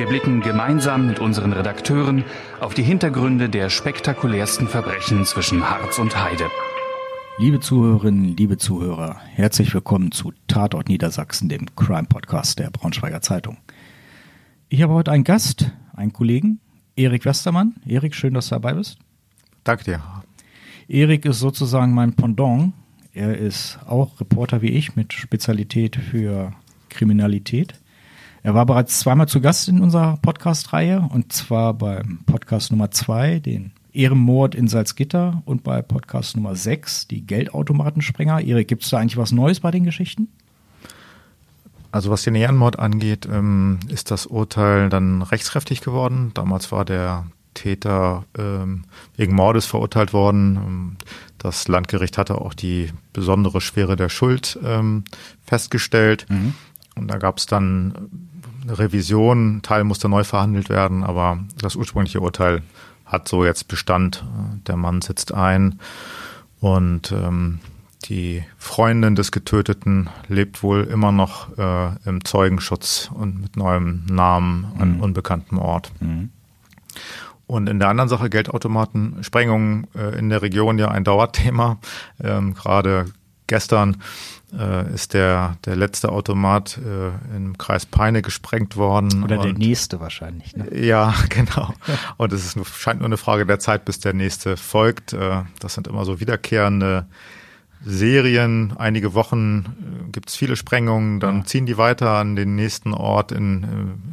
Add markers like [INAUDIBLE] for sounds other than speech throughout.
Wir blicken gemeinsam mit unseren Redakteuren auf die Hintergründe der spektakulärsten Verbrechen zwischen Harz und Heide. Liebe Zuhörerinnen, liebe Zuhörer, herzlich willkommen zu Tatort Niedersachsen, dem Crime-Podcast der Braunschweiger Zeitung. Ich habe heute einen Gast, einen Kollegen, Erik Westermann. Erik, schön, dass du dabei bist. Danke dir. Erik ist sozusagen mein Pendant. Er ist auch Reporter wie ich mit Spezialität für Kriminalität. Er war bereits zweimal zu Gast in unserer Podcast-Reihe und zwar beim Podcast Nummer zwei, den Ehrenmord in Salzgitter und bei Podcast Nummer sechs, die Geldautomatensprenger. Erik, gibt es da eigentlich was Neues bei den Geschichten? Also was den Ehrenmord angeht, ähm, ist das Urteil dann rechtskräftig geworden. Damals war der Täter ähm, wegen Mordes verurteilt worden. Ähm, das Landgericht hatte auch die besondere Schwere der Schuld ähm, festgestellt. Mhm. Und da gab es dann eine Revision, ein Teil musste neu verhandelt werden, aber das ursprüngliche Urteil hat so jetzt Bestand. Der Mann sitzt ein und ähm, die Freundin des Getöteten lebt wohl immer noch äh, im Zeugenschutz und mit neuem Namen an mhm. unbekanntem Ort. Mhm. Und in der anderen Sache Geldautomaten, Sprengungen äh, in der Region ja ein Dauerthema. Ähm, Gerade gestern äh, ist der, der letzte Automat äh, im Kreis Peine gesprengt worden. Oder der nächste wahrscheinlich. Ne? Ja, [LAUGHS] genau. Und es ist nur, scheint nur eine Frage der Zeit, bis der nächste folgt. Äh, das sind immer so wiederkehrende Serien. Einige Wochen äh, gibt es viele Sprengungen, dann ja. ziehen die weiter an den nächsten Ort, in,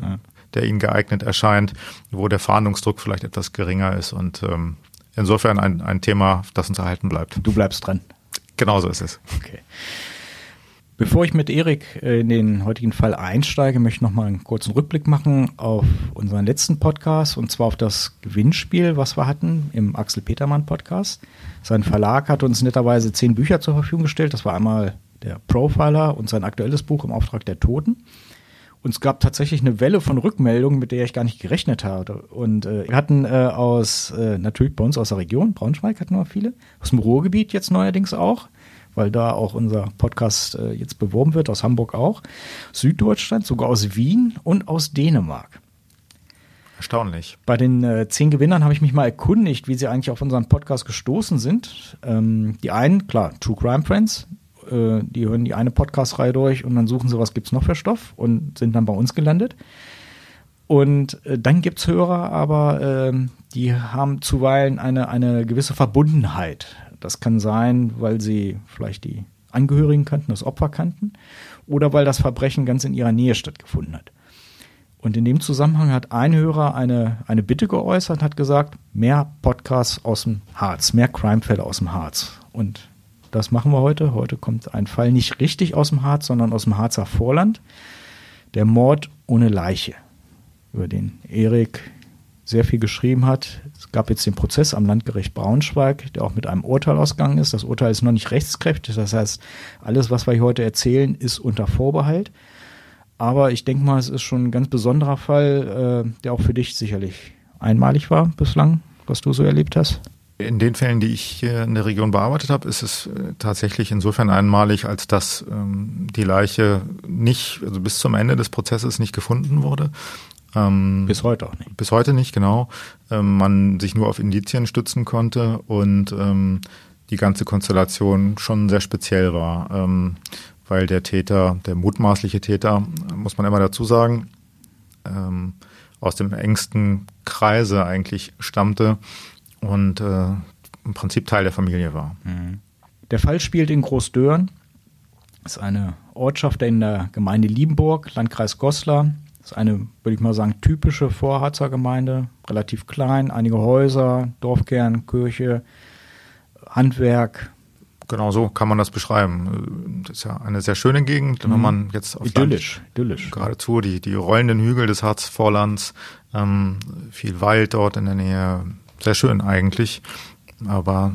äh, ja. der ihnen geeignet erscheint, wo der Fahndungsdruck vielleicht etwas geringer ist. Und ähm, insofern ein, ein Thema, das uns erhalten bleibt. Du bleibst dran. Genauso ist es. Okay. Bevor ich mit Erik äh, in den heutigen Fall einsteige, möchte ich noch mal einen kurzen Rückblick machen auf unseren letzten Podcast und zwar auf das Gewinnspiel, was wir hatten im Axel Petermann Podcast. Sein Verlag hat uns netterweise zehn Bücher zur Verfügung gestellt. Das war einmal der Profiler und sein aktuelles Buch im Auftrag der Toten. Und es gab tatsächlich eine Welle von Rückmeldungen, mit der ich gar nicht gerechnet hatte. Und äh, wir hatten äh, aus, äh, natürlich bei uns aus der Region, Braunschweig hatten wir viele, aus dem Ruhrgebiet jetzt neuerdings auch, weil da auch unser Podcast äh, jetzt beworben wird, aus Hamburg auch, Süddeutschland, sogar aus Wien und aus Dänemark. Erstaunlich. Bei den äh, zehn Gewinnern habe ich mich mal erkundigt, wie sie eigentlich auf unseren Podcast gestoßen sind. Ähm, die einen, klar, True Crime Friends, äh, die hören die eine Podcast-Reihe durch und dann suchen sie, was gibt es noch für Stoff und sind dann bei uns gelandet. Und äh, dann gibt es Hörer, aber äh, die haben zuweilen eine, eine gewisse Verbundenheit das kann sein, weil sie vielleicht die Angehörigen kannten, das Opfer kannten oder weil das Verbrechen ganz in ihrer Nähe stattgefunden hat. Und in dem Zusammenhang hat ein Hörer eine, eine Bitte geäußert, hat gesagt, mehr Podcasts aus dem Harz, mehr Crimefälle aus dem Harz. Und das machen wir heute. Heute kommt ein Fall nicht richtig aus dem Harz, sondern aus dem Harzer Vorland. Der Mord ohne Leiche, über den Erik sehr viel geschrieben hat. Es gab jetzt den Prozess am Landgericht Braunschweig, der auch mit einem Urteil ausgegangen ist. Das Urteil ist noch nicht rechtskräftig, das heißt, alles, was wir hier heute erzählen, ist unter Vorbehalt. Aber ich denke mal, es ist schon ein ganz besonderer Fall, äh, der auch für dich sicherlich einmalig war bislang, was du so erlebt hast. In den Fällen, die ich hier in der Region bearbeitet habe, ist es äh, tatsächlich insofern einmalig, als dass ähm, die Leiche nicht, also bis zum Ende des Prozesses nicht gefunden wurde, ähm, bis heute auch nicht. Bis heute nicht, genau. Ähm, man sich nur auf Indizien stützen konnte und ähm, die ganze Konstellation schon sehr speziell war, ähm, weil der Täter, der mutmaßliche Täter, muss man immer dazu sagen, ähm, aus dem engsten Kreise eigentlich stammte und äh, im Prinzip Teil der Familie war. Mhm. Der Fall spielt in Großdörn. Das ist eine Ortschaft in der Gemeinde Liebenburg, Landkreis Goslar. Das ist eine, würde ich mal sagen, typische Vorharzer Gemeinde, relativ klein, einige Häuser, Dorfkern, Kirche, Handwerk. Genau so kann man das beschreiben. Das ist ja eine sehr schöne Gegend, wenn mhm. man jetzt auf idyllisch, Land, idyllisch. geradezu die, die rollenden Hügel des Harzvorlands, Ähm, viel Wald dort in der Nähe. Sehr schön eigentlich. Aber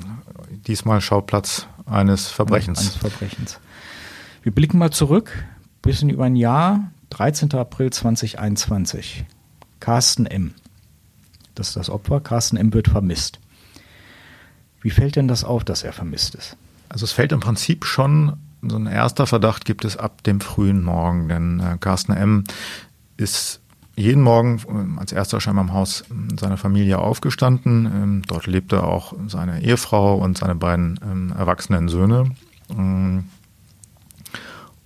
diesmal Schauplatz eines Verbrechens. Eines Verbrechens. Wir blicken mal zurück, bisschen über ein Jahr, 13. April 2021. Carsten M. Das ist das Opfer. Carsten M. wird vermisst. Wie fällt denn das auf, dass er vermisst ist? Also es fällt im Prinzip schon, so ein erster Verdacht gibt es ab dem frühen Morgen, denn äh, Carsten M. ist jeden Morgen äh, als erster scheinbar im Haus äh, seiner Familie aufgestanden. Ähm, dort lebte auch seine Ehefrau und seine beiden ähm, erwachsenen Söhne. Ähm,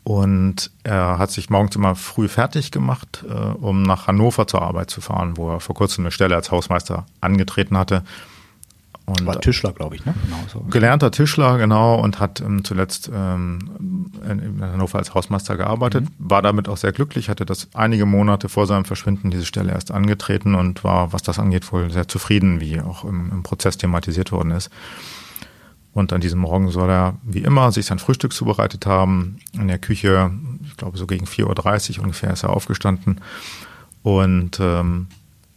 und er hat sich morgens immer früh fertig gemacht, äh, um nach Hannover zur Arbeit zu fahren, wo er vor kurzem eine Stelle als Hausmeister angetreten hatte. Und War Tischler, glaube ich, ne? Genau so. Gelernter Tischler, genau, und hat ähm, zuletzt ähm, in, in, Hannover als Hausmeister gearbeitet, mhm. war damit auch sehr glücklich, hatte das einige Monate vor seinem Verschwinden diese Stelle erst angetreten und war, was das angeht, wohl sehr zufrieden, wie auch im, im Prozess thematisiert worden ist. Und an diesem Morgen soll er, wie immer, sich sein Frühstück zubereitet haben. In der Küche, ich glaube, so gegen 4.30 Uhr ungefähr ist er aufgestanden. Und ähm,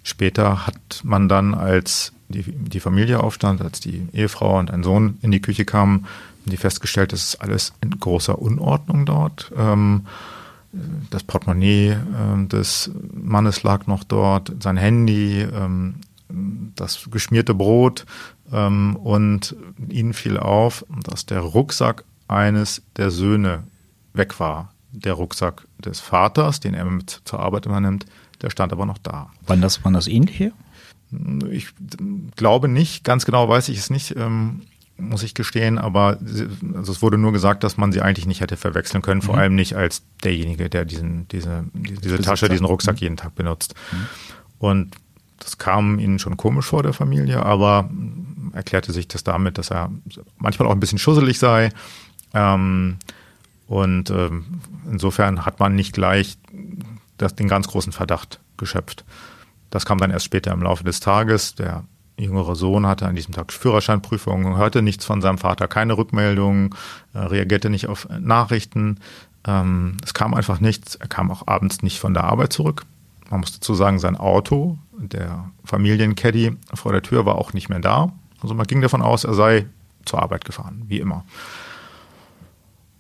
später hat man dann, als die, die Familie aufstand, als die Ehefrau und ein Sohn in die Küche kamen, die festgestellt, es ist alles in großer Unordnung dort. Ähm, das Portemonnaie äh, des Mannes lag noch dort, sein Handy, ähm, das geschmierte Brot ähm, und ihnen fiel auf, dass der Rucksack eines der Söhne weg war. Der Rucksack des Vaters, den er mit zur Arbeit immer nimmt, der stand aber noch da. Waren das, waren das ähnliche? Ich glaube nicht, ganz genau weiß ich es nicht, ähm, muss ich gestehen, aber also es wurde nur gesagt, dass man sie eigentlich nicht hätte verwechseln können, vor mhm. allem nicht als derjenige, der diesen, diese, diese Tasche, diesen Rucksack mhm. jeden Tag benutzt. Mhm. Und das kam ihnen schon komisch vor der Familie, aber erklärte sich das damit, dass er manchmal auch ein bisschen schusselig sei. Ähm, und ähm, insofern hat man nicht gleich das, den ganz großen Verdacht geschöpft. Das kam dann erst später im Laufe des Tages. Der jüngere Sohn hatte an diesem Tag Führerscheinprüfung, hörte nichts von seinem Vater, keine Rückmeldungen, äh, reagierte nicht auf Nachrichten. Ähm, es kam einfach nichts. Er kam auch abends nicht von der Arbeit zurück. Man muss dazu sagen, sein Auto, der Familiencaddy vor der Tür war auch nicht mehr da. Also man ging davon aus, er sei zur Arbeit gefahren, wie immer.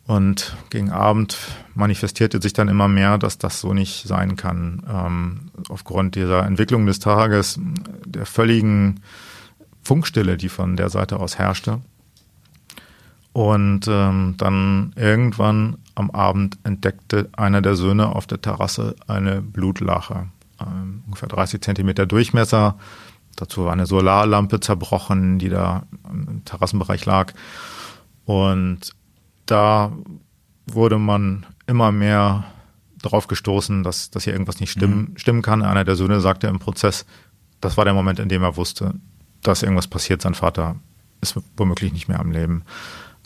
Und gegen Abend manifestierte sich dann immer mehr, dass das so nicht sein kann. Ähm, aufgrund dieser Entwicklung des Tages, der völligen Funkstille, die von der Seite aus herrschte. Und ähm, dann irgendwann am Abend entdeckte einer der Söhne auf der Terrasse eine Blutlache. Ähm, ungefähr 30 Zentimeter Durchmesser. Dazu war eine Solarlampe zerbrochen, die da im Terrassenbereich lag. Und da wurde man immer mehr darauf gestoßen, dass, dass hier irgendwas nicht stimmen, mhm. stimmen kann. Einer der Söhne sagte im Prozess, das war der Moment, in dem er wusste, dass irgendwas passiert. Sein Vater ist womöglich nicht mehr am Leben.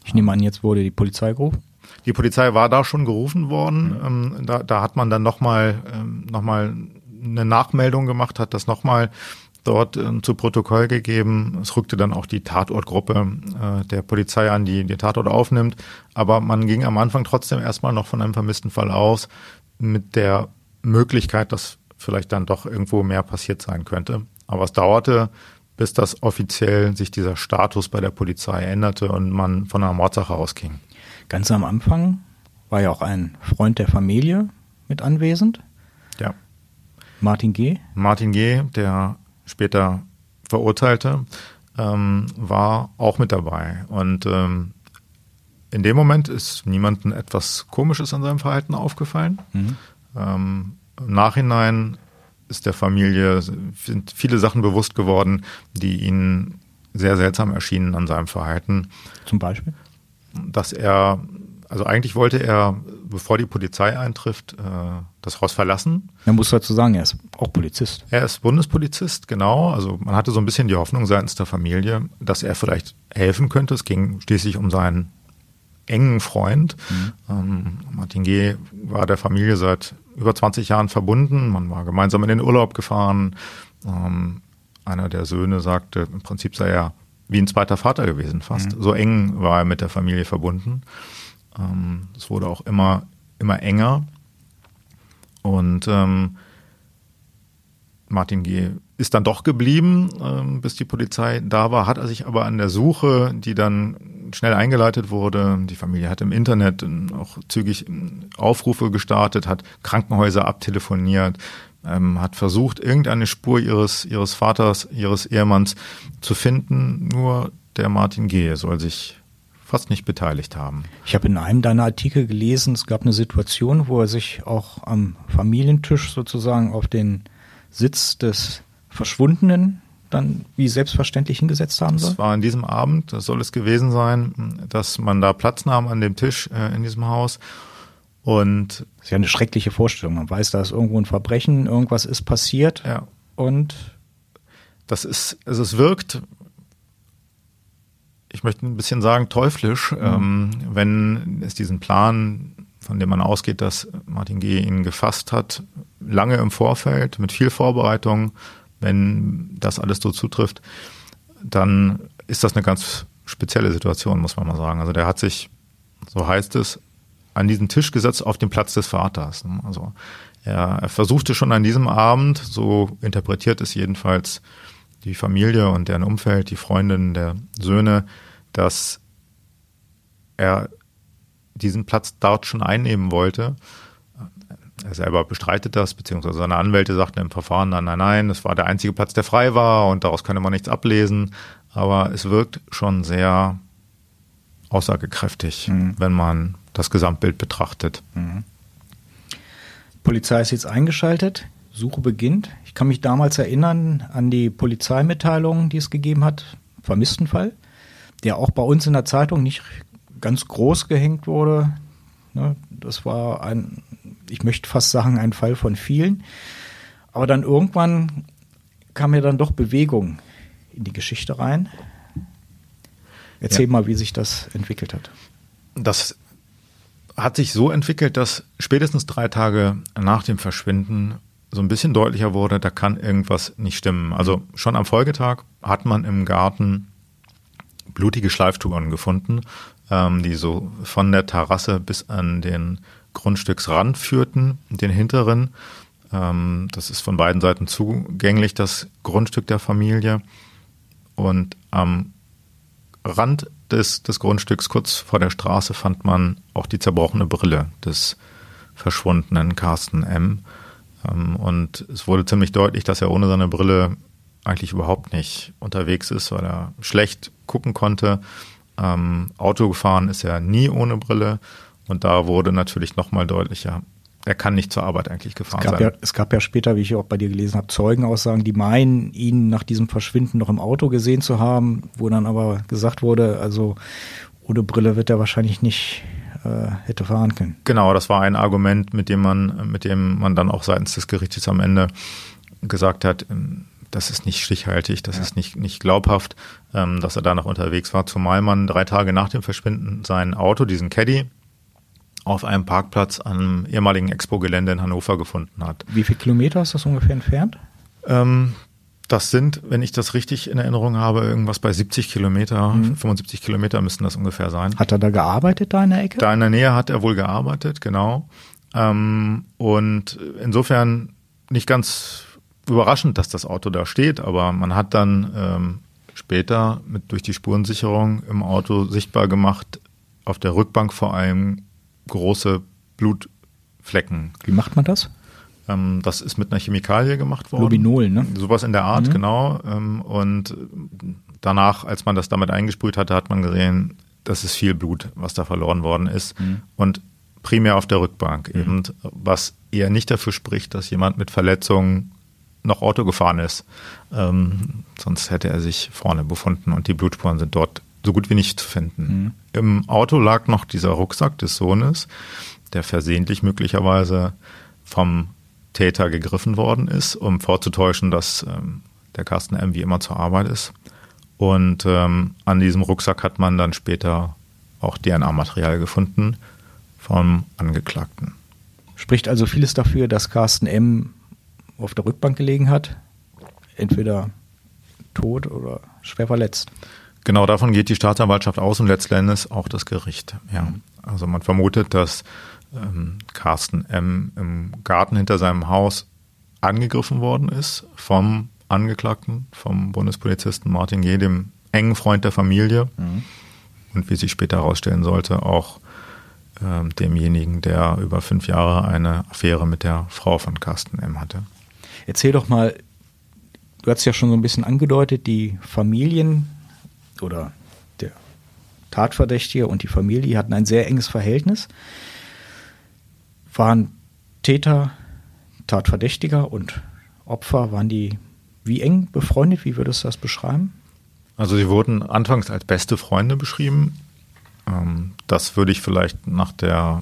Ich nehme an, jetzt wurde die Polizei gerufen? Die Polizei war da schon gerufen worden. Mhm. Ähm, da, da hat man dann nochmal ähm, noch mal eine Nachmeldung gemacht, hat das nochmal dort äh, zu Protokoll gegeben. Es rückte dann auch die Tatortgruppe äh, der Polizei an, die den Tatort aufnimmt. Aber man ging am Anfang trotzdem erstmal noch von einem vermissten Fall aus, mit der Möglichkeit, dass vielleicht dann doch irgendwo mehr passiert sein könnte. Aber es dauerte, bis das offiziell sich dieser Status bei der Polizei änderte und man von einer Mordsache ausging. Ganz am Anfang war ja auch ein Freund der Familie mit anwesend. Ja. Martin G. Martin G., der später Verurteilte, ähm, war auch mit dabei. Und ähm, in dem Moment ist niemandem etwas Komisches an seinem Verhalten aufgefallen. Mhm. Ähm, Im Nachhinein ist der Familie sind viele Sachen bewusst geworden, die ihnen sehr seltsam erschienen an seinem Verhalten. Zum Beispiel? Dass er, also eigentlich wollte er bevor die Polizei eintrifft, äh, das Haus verlassen. Man muss dazu sagen, er ist auch Polizist. Er ist Bundespolizist, genau. Also man hatte so ein bisschen die Hoffnung seitens der Familie, dass er vielleicht helfen könnte. Es ging schließlich um seinen engen Freund. Mhm. Ähm, Martin G. war der Familie seit über 20 Jahren verbunden. Man war gemeinsam in den Urlaub gefahren. Ähm, einer der Söhne sagte, im Prinzip sei er wie ein zweiter Vater gewesen fast. Mhm. So eng war er mit der Familie verbunden. Ähm, es wurde auch immer, immer enger. Und ähm, Martin G. ist dann doch geblieben, ähm, bis die Polizei da war, hat er sich aber an der Suche, die dann schnell eingeleitet wurde, die Familie hat im Internet auch zügig Aufrufe gestartet, hat Krankenhäuser abtelefoniert, ähm, hat versucht, irgendeine Spur ihres, ihres Vaters, ihres Ehemanns zu finden. Nur der Martin G. soll sich fast nicht beteiligt haben. Ich habe in einem deiner Artikel gelesen, es gab eine Situation, wo er sich auch am Familientisch sozusagen auf den Sitz des Verschwundenen dann wie selbstverständlich hingesetzt haben soll? Es war an diesem Abend, das soll es gewesen sein, dass man da Platz nahm an dem Tisch äh, in diesem Haus. Und das ist ja eine schreckliche Vorstellung. Man weiß, da ist irgendwo ein Verbrechen, irgendwas ist passiert. Ja. Und das ist, also es wirkt, ich möchte ein bisschen sagen, teuflisch, mhm. ähm, wenn es diesen Plan, von dem man ausgeht, dass Martin G. ihn gefasst hat, lange im Vorfeld, mit viel Vorbereitung, wenn das alles so zutrifft, dann ist das eine ganz spezielle Situation, muss man mal sagen. Also der hat sich, so heißt es, an diesen Tisch gesetzt auf den Platz des Vaters. Also er, er versuchte schon an diesem Abend, so interpretiert es jedenfalls die Familie und deren Umfeld, die Freundinnen der Söhne, dass er diesen Platz dort schon einnehmen wollte er selber bestreitet das, beziehungsweise seine Anwälte sagten im Verfahren, nein, nein, nein, das war der einzige Platz, der frei war und daraus könne man nichts ablesen. Aber es wirkt schon sehr aussagekräftig, mhm. wenn man das Gesamtbild betrachtet. Mhm. Polizei ist jetzt eingeschaltet, Suche beginnt. Ich kann mich damals erinnern an die Polizeimitteilung, die es gegeben hat, Vermisstenfall, der auch bei uns in der Zeitung nicht ganz groß gehängt wurde. Ne, das war ein ich möchte fast sagen, ein Fall von vielen. Aber dann irgendwann kam ja dann doch Bewegung in die Geschichte rein. Erzähl ja. mal, wie sich das entwickelt hat. Das hat sich so entwickelt, dass spätestens drei Tage nach dem Verschwinden so ein bisschen deutlicher wurde, da kann irgendwas nicht stimmen. Also schon am Folgetag hat man im Garten blutige Schleiftouren gefunden, ähm, die so von der Terrasse bis an den Grundstücksrand führten, den hinteren. Ähm, das ist von beiden Seiten zugänglich, das Grundstück der Familie. Und am Rand des, des Grundstücks, kurz vor der Straße, fand man auch die zerbrochene Brille des verschwundenen Carsten M. Ähm, und es wurde ziemlich deutlich, dass er ohne seine Brille eigentlich überhaupt nicht unterwegs ist, weil er schlecht gucken konnte. Ähm, Auto gefahren ist er nie ohne Brille und da wurde natürlich nochmal deutlicher, er kann nicht zur Arbeit eigentlich gefahren es sein. Ja, es gab ja später, wie ich auch bei dir gelesen habe, Zeugenaussagen, die meinen, ihn nach diesem Verschwinden noch im Auto gesehen zu haben, wo dann aber gesagt wurde, also ohne Brille wird er wahrscheinlich nicht äh, hätte fahren können. Genau, das war ein Argument, mit dem man, mit dem man dann auch seitens des Gerichtes am Ende gesagt hat, ähm, das ist nicht stichhaltig, das ja. ist nicht, nicht glaubhaft, ähm, dass er da noch unterwegs war, zumal man drei Tage nach dem Verschwinden sein Auto, diesen Caddy, auf einem Parkplatz am ehemaligen Expo-Gelände in Hannover gefunden hat. Wie viele Kilometer ist das ungefähr entfernt? Ähm, das sind, wenn ich das richtig in Erinnerung habe, irgendwas bei 70 Kilometer, mhm. 75 Kilometer müssten das ungefähr sein. Hat er da gearbeitet, da in der Ecke? Da in der Nähe hat er wohl gearbeitet, genau. Ähm, und insofern nicht ganz überraschend, dass das Auto da steht, aber man hat dann ähm, später mit durch die Spurensicherung im Auto sichtbar gemacht, auf der Rückbank vor allem große Blutflecken. Wie macht man das? Ähm, das ist mit einer Chemikalie gemacht worden. Lubinol, ne? Sowas in der Art, mhm. genau. Ähm, und danach, als man das damit eingesprüht hatte, hat man gesehen, das ist viel Blut, was da verloren worden ist. Mhm. Und primär auf der Rückbank mhm. eben, was eher nicht dafür spricht, dass jemand mit Verletzungen noch Auto gefahren ist. Ähm, sonst hätte er sich vorne befunden und die Blutspuren sind dort so gut wie nicht zu finden. Mhm. Im Auto lag noch dieser Rucksack des Sohnes, der versehentlich möglicherweise vom Täter gegriffen worden ist, um vorzutäuschen, dass ähm, der Carsten M. wie immer zur Arbeit ist. Und ähm, an diesem Rucksack hat man dann später auch DNA-Material gefunden vom Angeklagten. Spricht also vieles dafür, dass Carsten M. auf der Rückbank gelegen hat, entweder tot oder schwer verletzt. Genau, davon geht die Staatsanwaltschaft aus und letztendlich auch das Gericht. Ja. Also man vermutet, dass ähm, Carsten M. im Garten hinter seinem Haus angegriffen worden ist vom Angeklagten, vom Bundespolizisten Martin G., dem engen Freund der Familie mhm. und wie sich später herausstellen sollte, auch äh, demjenigen, der über fünf Jahre eine Affäre mit der Frau von Carsten M. hatte. Erzähl doch mal, du hast ja schon so ein bisschen angedeutet, die Familien oder der Tatverdächtige und die Familie hatten ein sehr enges Verhältnis. Waren Täter, Tatverdächtiger und Opfer, waren die wie eng befreundet? Wie würdest du das beschreiben? Also sie wurden anfangs als beste Freunde beschrieben. Ähm, das würde ich vielleicht nach der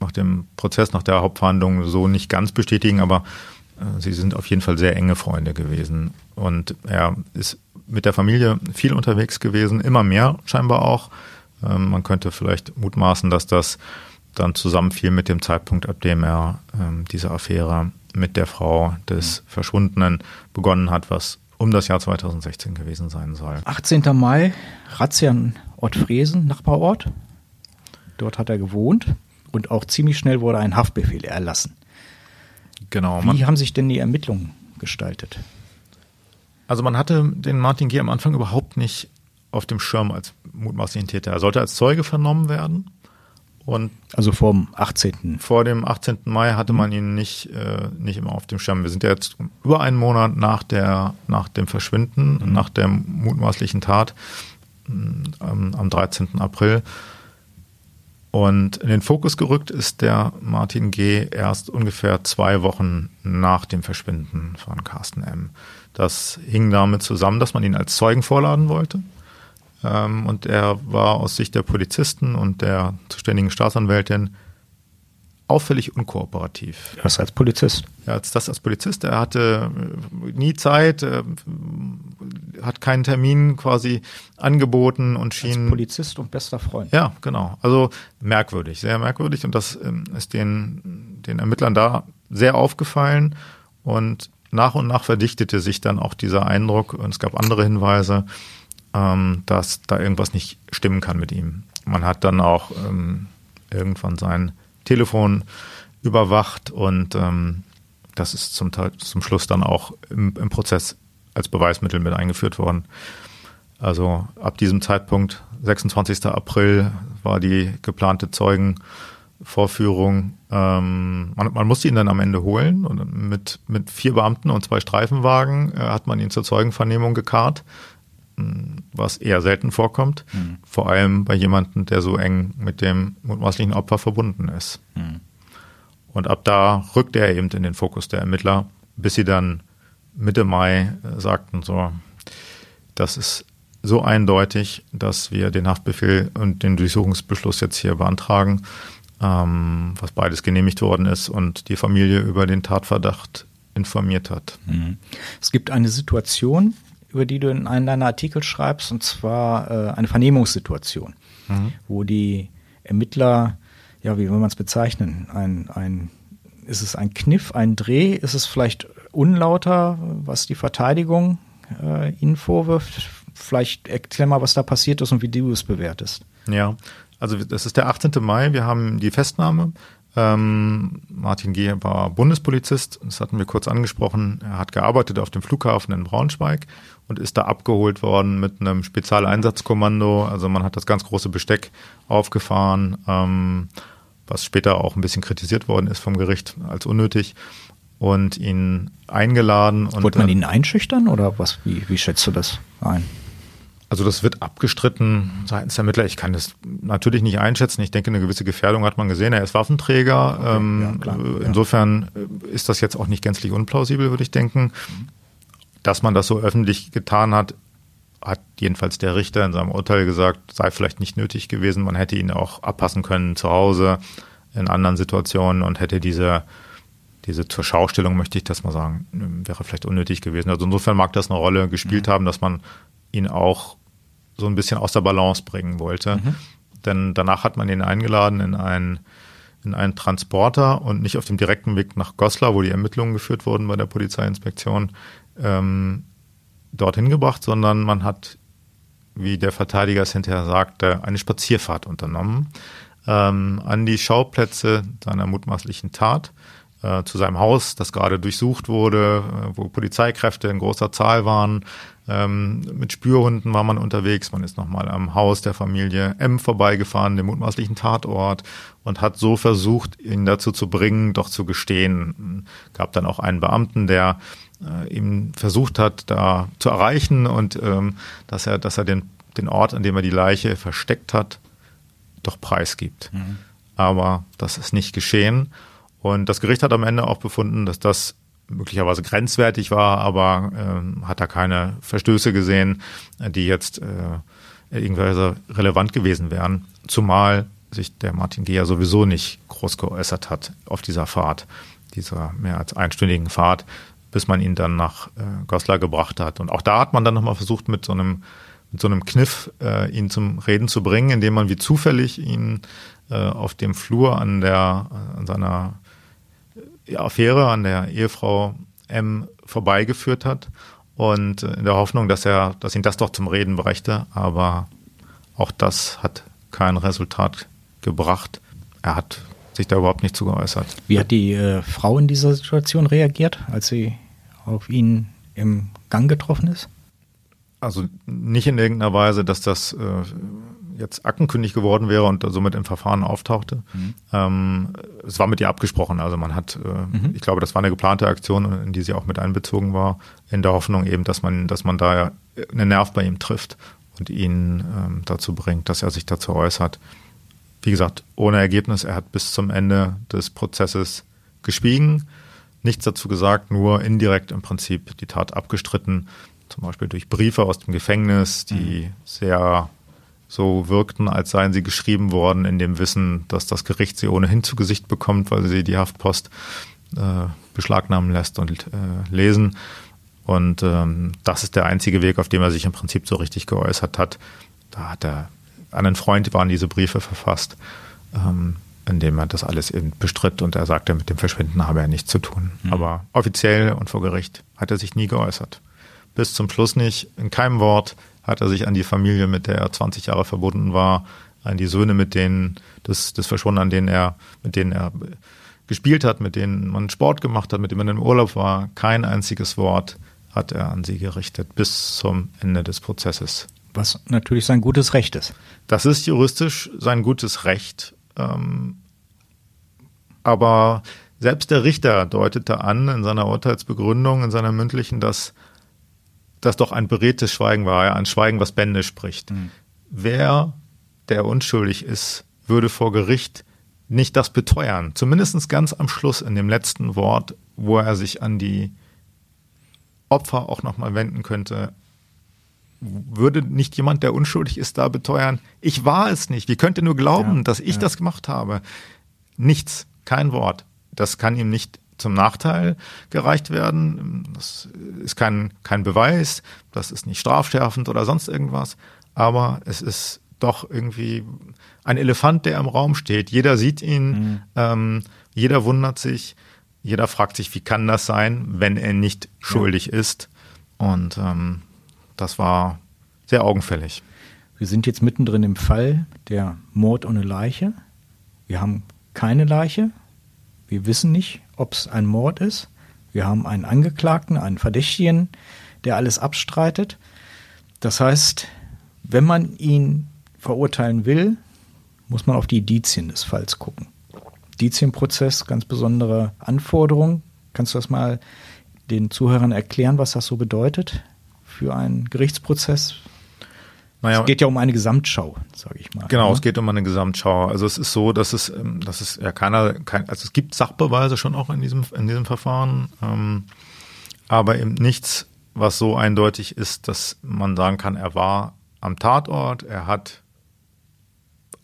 nach dem Prozess, nach der Hauptverhandlung so nicht ganz bestätigen, aber äh, sie sind auf jeden Fall sehr enge Freunde gewesen. Und er ist mit der Familie viel unterwegs gewesen, immer mehr scheinbar auch. Ähm, man könnte vielleicht mutmaßen, dass das dann zusammenfiel mit dem Zeitpunkt, ab dem er ähm, diese Affäre mit der Frau des Verschwundenen begonnen hat, was um das Jahr 2016 gewesen sein soll. 18. Mai, Razzia in Ortfresen, Nachbarort. Dort hat er gewohnt und auch ziemlich schnell wurde ein Haftbefehl erlassen. Genau. Wie haben sich denn die Ermittlungen gestaltet? Also man hatte den Martin G. am Anfang überhaupt nicht auf dem Schirm als mutmaßlichen Täter. Er sollte als Zeuge vernommen werden. Und also vor dem 18. Vor dem 18. Mai hatte man ihn nicht, äh, nicht immer auf dem Schirm. Wir sind ja jetzt über einen Monat nach, der, nach dem Verschwinden, mhm. nach der mutmaßlichen Tat ähm, am 13. April. Und in den Fokus gerückt ist der Martin G. erst ungefähr zwei Wochen nach dem Verschwinden von Carsten M. Das hing damit zusammen, dass man ihn als Zeugen vorladen wollte. Ähm, und er war aus Sicht der Polizisten und der zuständigen Staatsanwältin auffällig unkooperativ. Was als Polizist? Ja, als das als Polizist. Er hatte äh, nie Zeit, äh, hat keinen Termin quasi angeboten und schien. Als Polizist und bester Freund. Ja, genau. Also merkwürdig, sehr merkwürdig. Und das ähm, ist den, den Ermittlern da sehr aufgefallen. Und nach und nach verdichtete sich dann auch dieser Eindruck. Und es gab andere Hinweise, ähm, dass da irgendwas nicht stimmen kann mit ihm. Man hat dann auch ähm, irgendwann sein Telefon überwacht und ähm, das ist zum, Teil, zum Schluss dann auch im, im Prozess als Beweismittel mit eingeführt worden. Also ab diesem Zeitpunkt, 26. April, war die geplante Zeugenvorführung. Ähm, man, man, musste ihn dann am Ende holen und mit, mit vier Beamten und zwei Streifenwagen äh, hat man ihn zur Zeugenvernehmung gekarrt was eher selten vorkommt, mhm. vor allem bei jemandem, der so eng mit dem mutmaßlichen Opfer verbunden ist. Mhm. Und ab da rückte er eben in den Fokus der Ermittler, bis sie dann Mitte Mai äh, sagten, so, das ist so eindeutig, dass wir den Haftbefehl und den Durchsuchungsbeschluss jetzt hier beantragen, ähm, was beides genehmigt worden ist und die Familie über den Tatverdacht informiert hat. Mhm. Es gibt eine Situation, über die du in einem deiner Artikel schreibst, und zwar äh, eine Vernehmungssituation, mhm. wo die Ermittler, ja, wie will man es bezeichnen, ein, ein, ist es ein Kniff, ein Dreh, ist es vielleicht unlauter, was die Verteidigung äh, ihnen vorwirft? Vielleicht erklär mal, was da passiert ist und wie du es bewertest. Ja, also das ist der 18. Mai, wir haben die Festnahme ähm, Martin G. war Bundespolizist, das hatten wir kurz angesprochen. Er hat gearbeitet auf dem Flughafen in Braunschweig und ist da abgeholt worden mit einem Spezialeinsatzkommando. Also man hat das ganz große Besteck aufgefahren, ähm, was später auch ein bisschen kritisiert worden ist vom Gericht als unnötig und ihn eingeladen. Und, Wollte man ihn einschüchtern oder was? Wie, wie schätzt du das ein? Also das wird abgestritten seitens der Ermittler. Ich kann das natürlich nicht einschätzen. Ich denke, eine gewisse Gefährdung hat man gesehen. Er ist Waffenträger. Okay, ähm, ja, klar, insofern ja. ist das jetzt auch nicht gänzlich unplausibel, würde ich denken. Dass man das so öffentlich getan hat, hat jedenfalls der Richter in seinem Urteil gesagt, sei vielleicht nicht nötig gewesen. Man hätte ihn auch abpassen können zu Hause in anderen Situationen und hätte diese diese zur Schaustellung, möchte ich das mal sagen, wäre vielleicht unnötig gewesen. Also insofern mag das eine Rolle gespielt mhm. haben, dass man ihn auch so ein bisschen aus der Balance bringen wollte. Mhm. Denn danach hat man ihn eingeladen in einen, in einen Transporter und nicht auf dem direkten Weg nach Goslar, wo die Ermittlungen geführt wurden bei der Polizeiinspektion, ähm, dorthin gebracht, sondern man hat, wie der Verteidiger es hinterher sagte, eine Spazierfahrt unternommen ähm, an die Schauplätze seiner mutmaßlichen Tat. äh, zu seinem Haus, das gerade durchsucht wurde, äh, wo Polizeikräfte in großer Zahl waren. Ähm, mit Spürhunden war man unterwegs. Man ist nochmal am Haus der Familie M vorbeigefahren, dem mutmaßlichen Tatort, und hat so versucht, ihn dazu zu bringen, doch zu gestehen. Gab dann auch einen Beamten, der äh, ihm versucht hat, da zu erreichen und ähm, dass er, dass er den, den Ort, an dem er die Leiche versteckt hat, doch preisgibt. Mhm. Aber das ist nicht geschehen. Und das Gericht hat am Ende auch befunden, dass das möglicherweise grenzwertig war, aber äh, hat da keine Verstöße gesehen, die jetzt äh, irgendwelche relevant gewesen wären. Zumal sich der Martin Geher sowieso nicht groß geäußert hat auf dieser Fahrt, dieser mehr als einstündigen Fahrt, bis man ihn dann nach äh, Goslar gebracht hat. Und auch da hat man dann nochmal versucht, mit so einem, mit so einem Kniff äh, ihn zum Reden zu bringen, indem man wie zufällig ihn äh, auf dem Flur an der, an seiner Affäre an der Ehefrau M vorbeigeführt hat und in der Hoffnung, dass er, dass ihn das doch zum Reden brächte, aber auch das hat kein Resultat gebracht. Er hat sich da überhaupt nicht zu geäußert. Wie hat die äh, Frau in dieser Situation reagiert, als sie auf ihn im Gang getroffen ist? Also nicht in irgendeiner Weise, dass das äh, jetzt aktenkündig geworden wäre und somit im Verfahren auftauchte. Mhm. Ähm, es war mit ihr abgesprochen. Also man hat, äh, mhm. ich glaube, das war eine geplante Aktion, in die sie auch mit einbezogen war, in der Hoffnung eben, dass man, dass man da einen Nerv bei ihm trifft und ihn ähm, dazu bringt, dass er sich dazu äußert. Wie gesagt, ohne Ergebnis. Er hat bis zum Ende des Prozesses geschwiegen, nichts dazu gesagt, nur indirekt im Prinzip die Tat abgestritten, zum Beispiel durch Briefe aus dem Gefängnis, die mhm. sehr so wirkten, als seien sie geschrieben worden in dem Wissen, dass das Gericht sie ohnehin zu Gesicht bekommt, weil sie die Haftpost äh, beschlagnahmen lässt und äh, lesen. Und ähm, das ist der einzige Weg, auf dem er sich im Prinzip so richtig geäußert hat. Da hat er an einen Freund waren diese Briefe verfasst, ähm, in dem er das alles eben bestritt und er sagte, mit dem Verschwinden habe er nichts zu tun. Mhm. Aber offiziell und vor Gericht hat er sich nie geäußert. Bis zum Schluss nicht, in keinem Wort, hat er sich an die Familie, mit der er 20 Jahre verbunden war, an die Söhne, mit denen des, des Verschwundenen, an denen er, mit denen er gespielt hat, mit denen man Sport gemacht hat, mit denen man im Urlaub war. Kein einziges Wort hat er an sie gerichtet bis zum Ende des Prozesses. Was natürlich sein gutes Recht ist. Das ist juristisch sein gutes Recht. Ähm, aber selbst der Richter deutete an in seiner Urteilsbegründung, in seiner mündlichen, dass das doch ein beredtes Schweigen war, ja, ein Schweigen, was Bände spricht. Mhm. Wer, der unschuldig ist, würde vor Gericht nicht das beteuern. Zumindest ganz am Schluss in dem letzten Wort, wo er sich an die Opfer auch nochmal wenden könnte. Würde nicht jemand, der unschuldig ist, da beteuern, ich war es nicht. Wie könnt ihr nur glauben, ja, dass ich ja. das gemacht habe? Nichts, kein Wort. Das kann ihm nicht zum Nachteil gereicht werden. Das ist kein, kein Beweis, das ist nicht strafschärfend oder sonst irgendwas, aber es ist doch irgendwie ein Elefant, der im Raum steht. Jeder sieht ihn, mhm. ähm, jeder wundert sich, jeder fragt sich, wie kann das sein, wenn er nicht ja. schuldig ist. Und ähm, das war sehr augenfällig. Wir sind jetzt mittendrin im Fall der Mord ohne Leiche. Wir haben keine Leiche. Wir wissen nicht, ob es ein Mord ist. Wir haben einen Angeklagten, einen Verdächtigen, der alles abstreitet. Das heißt, wenn man ihn verurteilen will, muss man auf die Indizien des Falls gucken. Indizienprozess, ganz besondere Anforderungen. Kannst du das mal den Zuhörern erklären, was das so bedeutet für einen Gerichtsprozess? Naja, es geht ja um eine Gesamtschau, sage ich mal. Genau, ja? es geht um eine Gesamtschau. Also es ist so, dass es, ähm, dass es ja keiner, kein, also es gibt Sachbeweise schon auch in diesem, in diesem Verfahren, ähm, aber eben nichts, was so eindeutig ist, dass man sagen kann, er war am Tatort, er hat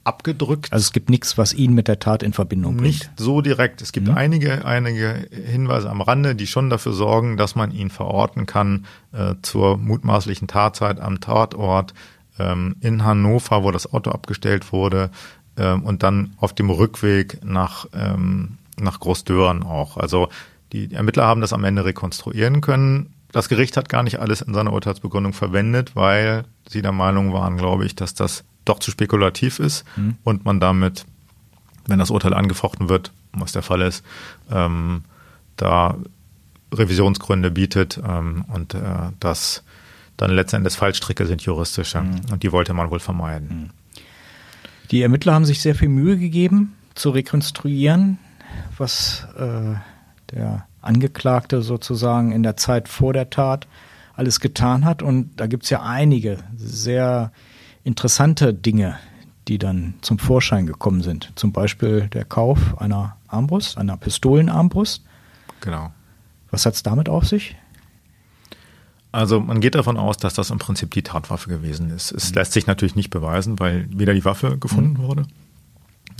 abgedrückt. Also es gibt nichts, was ihn mit der Tat in Verbindung bringt. Nicht so direkt. Es gibt mhm. einige, einige Hinweise am Rande, die schon dafür sorgen, dass man ihn verorten kann äh, zur mutmaßlichen Tatzeit am Tatort ähm, in Hannover, wo das Auto abgestellt wurde, ähm, und dann auf dem Rückweg nach, ähm, nach Großdören auch. Also die Ermittler haben das am Ende rekonstruieren können. Das Gericht hat gar nicht alles in seiner Urteilsbegründung verwendet, weil sie der Meinung waren, glaube ich, dass das doch zu spekulativ ist mhm. und man damit, wenn das Urteil angefochten wird, was der Fall ist, ähm, da Revisionsgründe bietet ähm, und äh, das dann letztendlich Fallstricke sind juristische mhm. und die wollte man wohl vermeiden. Mhm. Die Ermittler haben sich sehr viel Mühe gegeben zu rekonstruieren, was äh, der Angeklagte sozusagen in der Zeit vor der Tat alles getan hat. Und da gibt es ja einige sehr interessante Dinge, die dann zum Vorschein gekommen sind. Zum Beispiel der Kauf einer Armbrust, einer Pistolenarmbrust. Genau. Was hat es damit auf sich? Also man geht davon aus, dass das im Prinzip die Tatwaffe gewesen ist. Es mhm. lässt sich natürlich nicht beweisen, weil weder die Waffe gefunden mhm. wurde,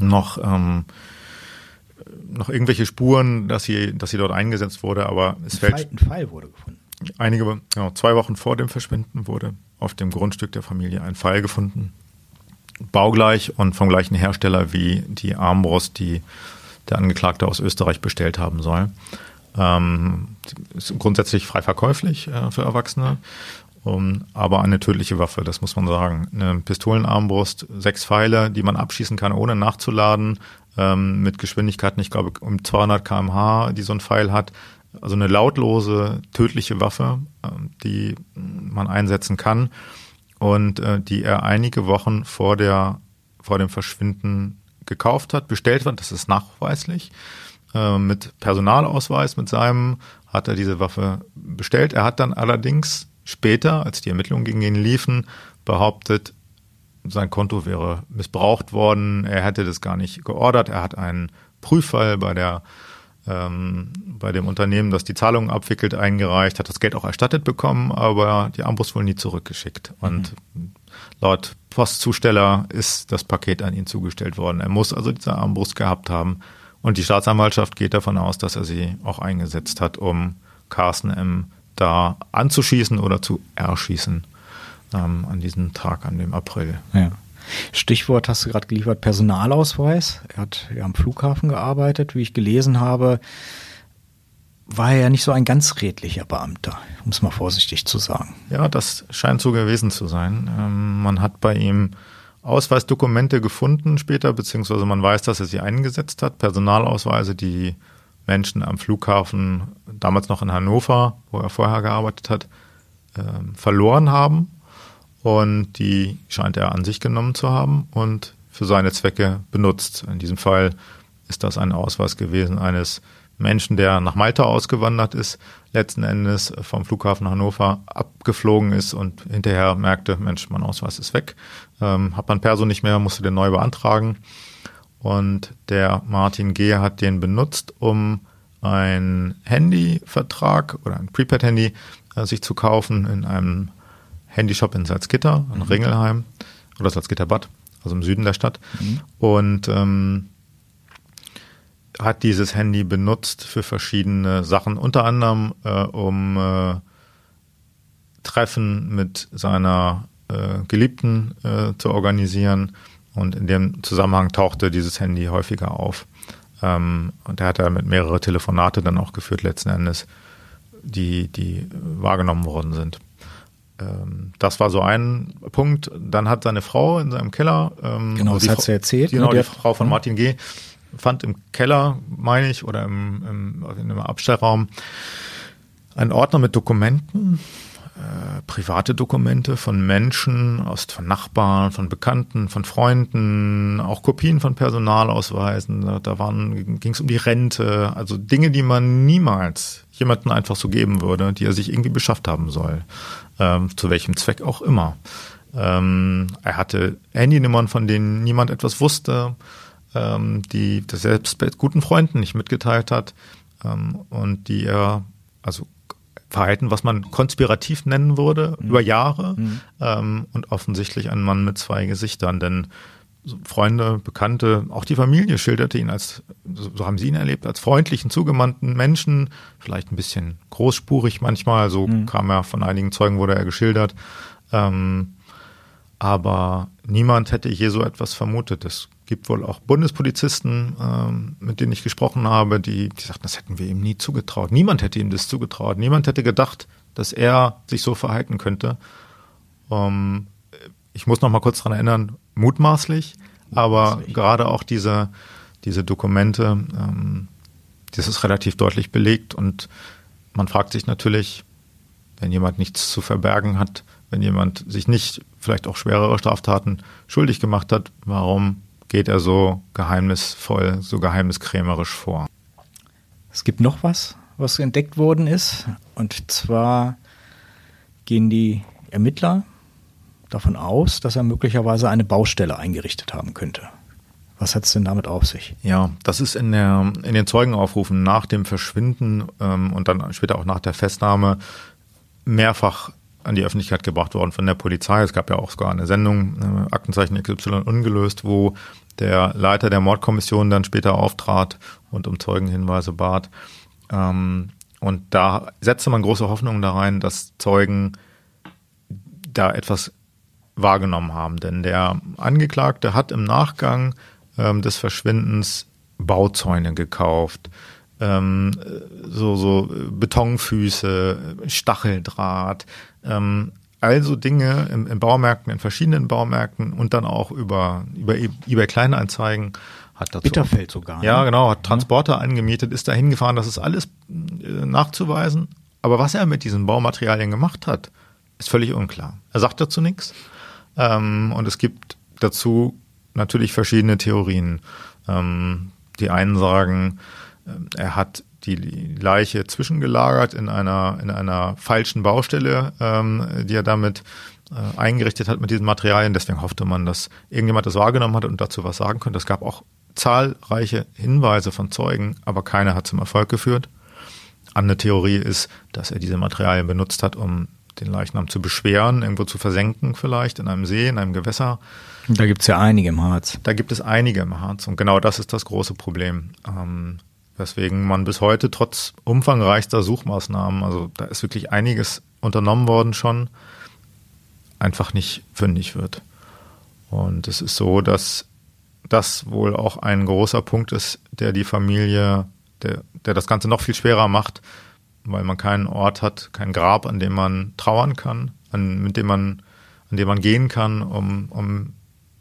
noch, ähm, noch irgendwelche Spuren, dass sie, dass sie dort eingesetzt wurde, aber es ein fällt. Pfeil, ein Pfeil wurde gefunden. Einige, genau, zwei Wochen vor dem Verschwinden wurde auf dem Grundstück der Familie ein Pfeil gefunden. Baugleich und vom gleichen Hersteller wie die Armbrust, die der Angeklagte aus Österreich bestellt haben soll. Ähm, ist grundsätzlich frei verkäuflich äh, für Erwachsene, um, aber eine tödliche Waffe, das muss man sagen. Eine Pistolenarmbrust, sechs Pfeile, die man abschießen kann, ohne nachzuladen, ähm, mit Geschwindigkeiten, ich glaube, um 200 km/h, die so ein Pfeil hat. Also eine lautlose, tödliche Waffe, äh, die man einsetzen kann und äh, die er einige Wochen vor der vor dem Verschwinden gekauft hat, bestellt hat. Das ist nachweislich. Äh, mit Personalausweis, mit seinem, hat er diese Waffe bestellt. Er hat dann allerdings später, als die Ermittlungen gegen ihn liefen, behauptet, sein Konto wäre missbraucht worden. Er hätte das gar nicht geordert. Er hat einen Prüffall bei der ähm, bei dem Unternehmen, das die Zahlungen abwickelt, eingereicht, hat das Geld auch erstattet bekommen, aber die Armbrust wohl nie zurückgeschickt. Und mhm. laut Postzusteller ist das Paket an ihn zugestellt worden. Er muss also diese Armbrust gehabt haben. Und die Staatsanwaltschaft geht davon aus, dass er sie auch eingesetzt hat, um Carsten M. da anzuschießen oder zu erschießen ähm, an diesem Tag, an dem April. Ja. Stichwort hast du gerade geliefert, Personalausweis. Er hat ja am Flughafen gearbeitet. Wie ich gelesen habe, war er ja nicht so ein ganz redlicher Beamter, um es mal vorsichtig zu sagen. Ja, das scheint so gewesen zu sein. Ähm, man hat bei ihm Ausweisdokumente gefunden später, beziehungsweise man weiß, dass er sie eingesetzt hat. Personalausweise, die Menschen am Flughafen, damals noch in Hannover, wo er vorher gearbeitet hat, äh, verloren haben. Und die scheint er an sich genommen zu haben und für seine Zwecke benutzt. In diesem Fall ist das ein Ausweis gewesen eines Menschen, der nach Malta ausgewandert ist, letzten Endes vom Flughafen Hannover abgeflogen ist und hinterher merkte, Mensch, mein Ausweis ist weg, ähm, hat man Perso nicht mehr, musste den neu beantragen. Und der Martin G. hat den benutzt, um einen Handyvertrag oder ein Prepaid-Handy äh, sich zu kaufen in einem Handyshop in Salzgitter, in mhm. Ringelheim oder Salzgitterbad, also im Süden der Stadt. Mhm. Und ähm, hat dieses Handy benutzt für verschiedene Sachen, unter anderem äh, um äh, Treffen mit seiner äh, Geliebten äh, zu organisieren. Und in dem Zusammenhang tauchte dieses Handy häufiger auf. Ähm, und er hat ja mit mehrere Telefonate dann auch geführt, letzten Endes, die, die wahrgenommen worden sind. Ähm, das war so ein Punkt. Dann hat seine Frau in seinem Keller. Ähm, genau, das hat sie erzählt. Genau, die Frau von Martin G fand im Keller, meine ich, oder im, im, in einem Abstellraum einen Ordner mit Dokumenten, äh, private Dokumente von Menschen, aus, von Nachbarn, von Bekannten, von Freunden, auch Kopien von Personalausweisen. Da, da ging es um die Rente, also Dinge, die man niemals jemanden einfach so geben würde, die er sich irgendwie beschafft haben soll, ähm, zu welchem Zweck auch immer. Ähm, er hatte Handynummern, von denen niemand etwas wusste ähm, die das selbst bei guten Freunden nicht mitgeteilt hat ähm, und die er, also Verhalten, was man konspirativ nennen würde, mhm. über Jahre mhm. ähm, und offensichtlich ein Mann mit zwei Gesichtern, denn Freunde, Bekannte, auch die Familie schilderte ihn als, so haben sie ihn erlebt, als freundlichen, zugewandten Menschen, vielleicht ein bisschen großspurig manchmal, so mhm. kam er von einigen Zeugen, wurde er geschildert. Ähm, aber niemand hätte je so etwas vermutet. Es gibt wohl auch Bundespolizisten, ähm, mit denen ich gesprochen habe, die, die sagten, das hätten wir ihm nie zugetraut. Niemand hätte ihm das zugetraut. Niemand hätte gedacht, dass er sich so verhalten könnte. Ähm, ich muss noch mal kurz dran erinnern, mutmaßlich, aber gerade auch diese, diese Dokumente, ähm, das ist relativ deutlich belegt und man fragt sich natürlich, wenn jemand nichts zu verbergen hat, wenn jemand sich nicht vielleicht auch schwerere Straftaten schuldig gemacht hat, warum geht er so geheimnisvoll, so geheimniskrämerisch vor? Es gibt noch was, was entdeckt worden ist. Und zwar gehen die Ermittler davon aus, dass er möglicherweise eine Baustelle eingerichtet haben könnte. Was hat es denn damit auf sich? Ja, das ist in, der, in den Zeugenaufrufen nach dem Verschwinden ähm, und dann später auch nach der Festnahme mehrfach an die Öffentlichkeit gebracht worden von der Polizei. Es gab ja auch sogar eine Sendung, äh, Aktenzeichen XY ungelöst, wo der Leiter der Mordkommission dann später auftrat und um Zeugenhinweise bat. Ähm, und da setzte man große Hoffnungen da rein, dass Zeugen da etwas wahrgenommen haben. Denn der Angeklagte hat im Nachgang ähm, des Verschwindens Bauzäune gekauft, ähm, so, so Betonfüße, Stacheldraht, ähm, also Dinge im, im Baumärkten, in verschiedenen Baumärkten und dann auch über, über eBay Kleinanzeigen hat dazu. Bitterfeld sogar. Ja, ne? genau, hat Transporter angemietet, ist da hingefahren, das ist alles äh, nachzuweisen. Aber was er mit diesen Baumaterialien gemacht hat, ist völlig unklar. Er sagt dazu nichts. Ähm, und es gibt dazu natürlich verschiedene Theorien. Ähm, die einen sagen, äh, er hat die Leiche zwischengelagert in einer, in einer falschen Baustelle, ähm, die er damit äh, eingerichtet hat mit diesen Materialien. Deswegen hoffte man, dass irgendjemand das wahrgenommen hat und dazu was sagen könnte. Es gab auch zahlreiche Hinweise von Zeugen, aber keiner hat zum Erfolg geführt. Eine Theorie ist, dass er diese Materialien benutzt hat, um den Leichnam zu beschweren, irgendwo zu versenken vielleicht, in einem See, in einem Gewässer. Da gibt es ja einige im Harz. Da gibt es einige im Harz und genau das ist das große Problem. Ähm, weswegen man bis heute trotz umfangreichster Suchmaßnahmen, also da ist wirklich einiges unternommen worden schon, einfach nicht fündig wird. Und es ist so, dass das wohl auch ein großer Punkt ist, der die Familie, der, der das Ganze noch viel schwerer macht, weil man keinen Ort hat, kein Grab, an dem man trauern kann, an, mit dem man, an dem man gehen kann, um, um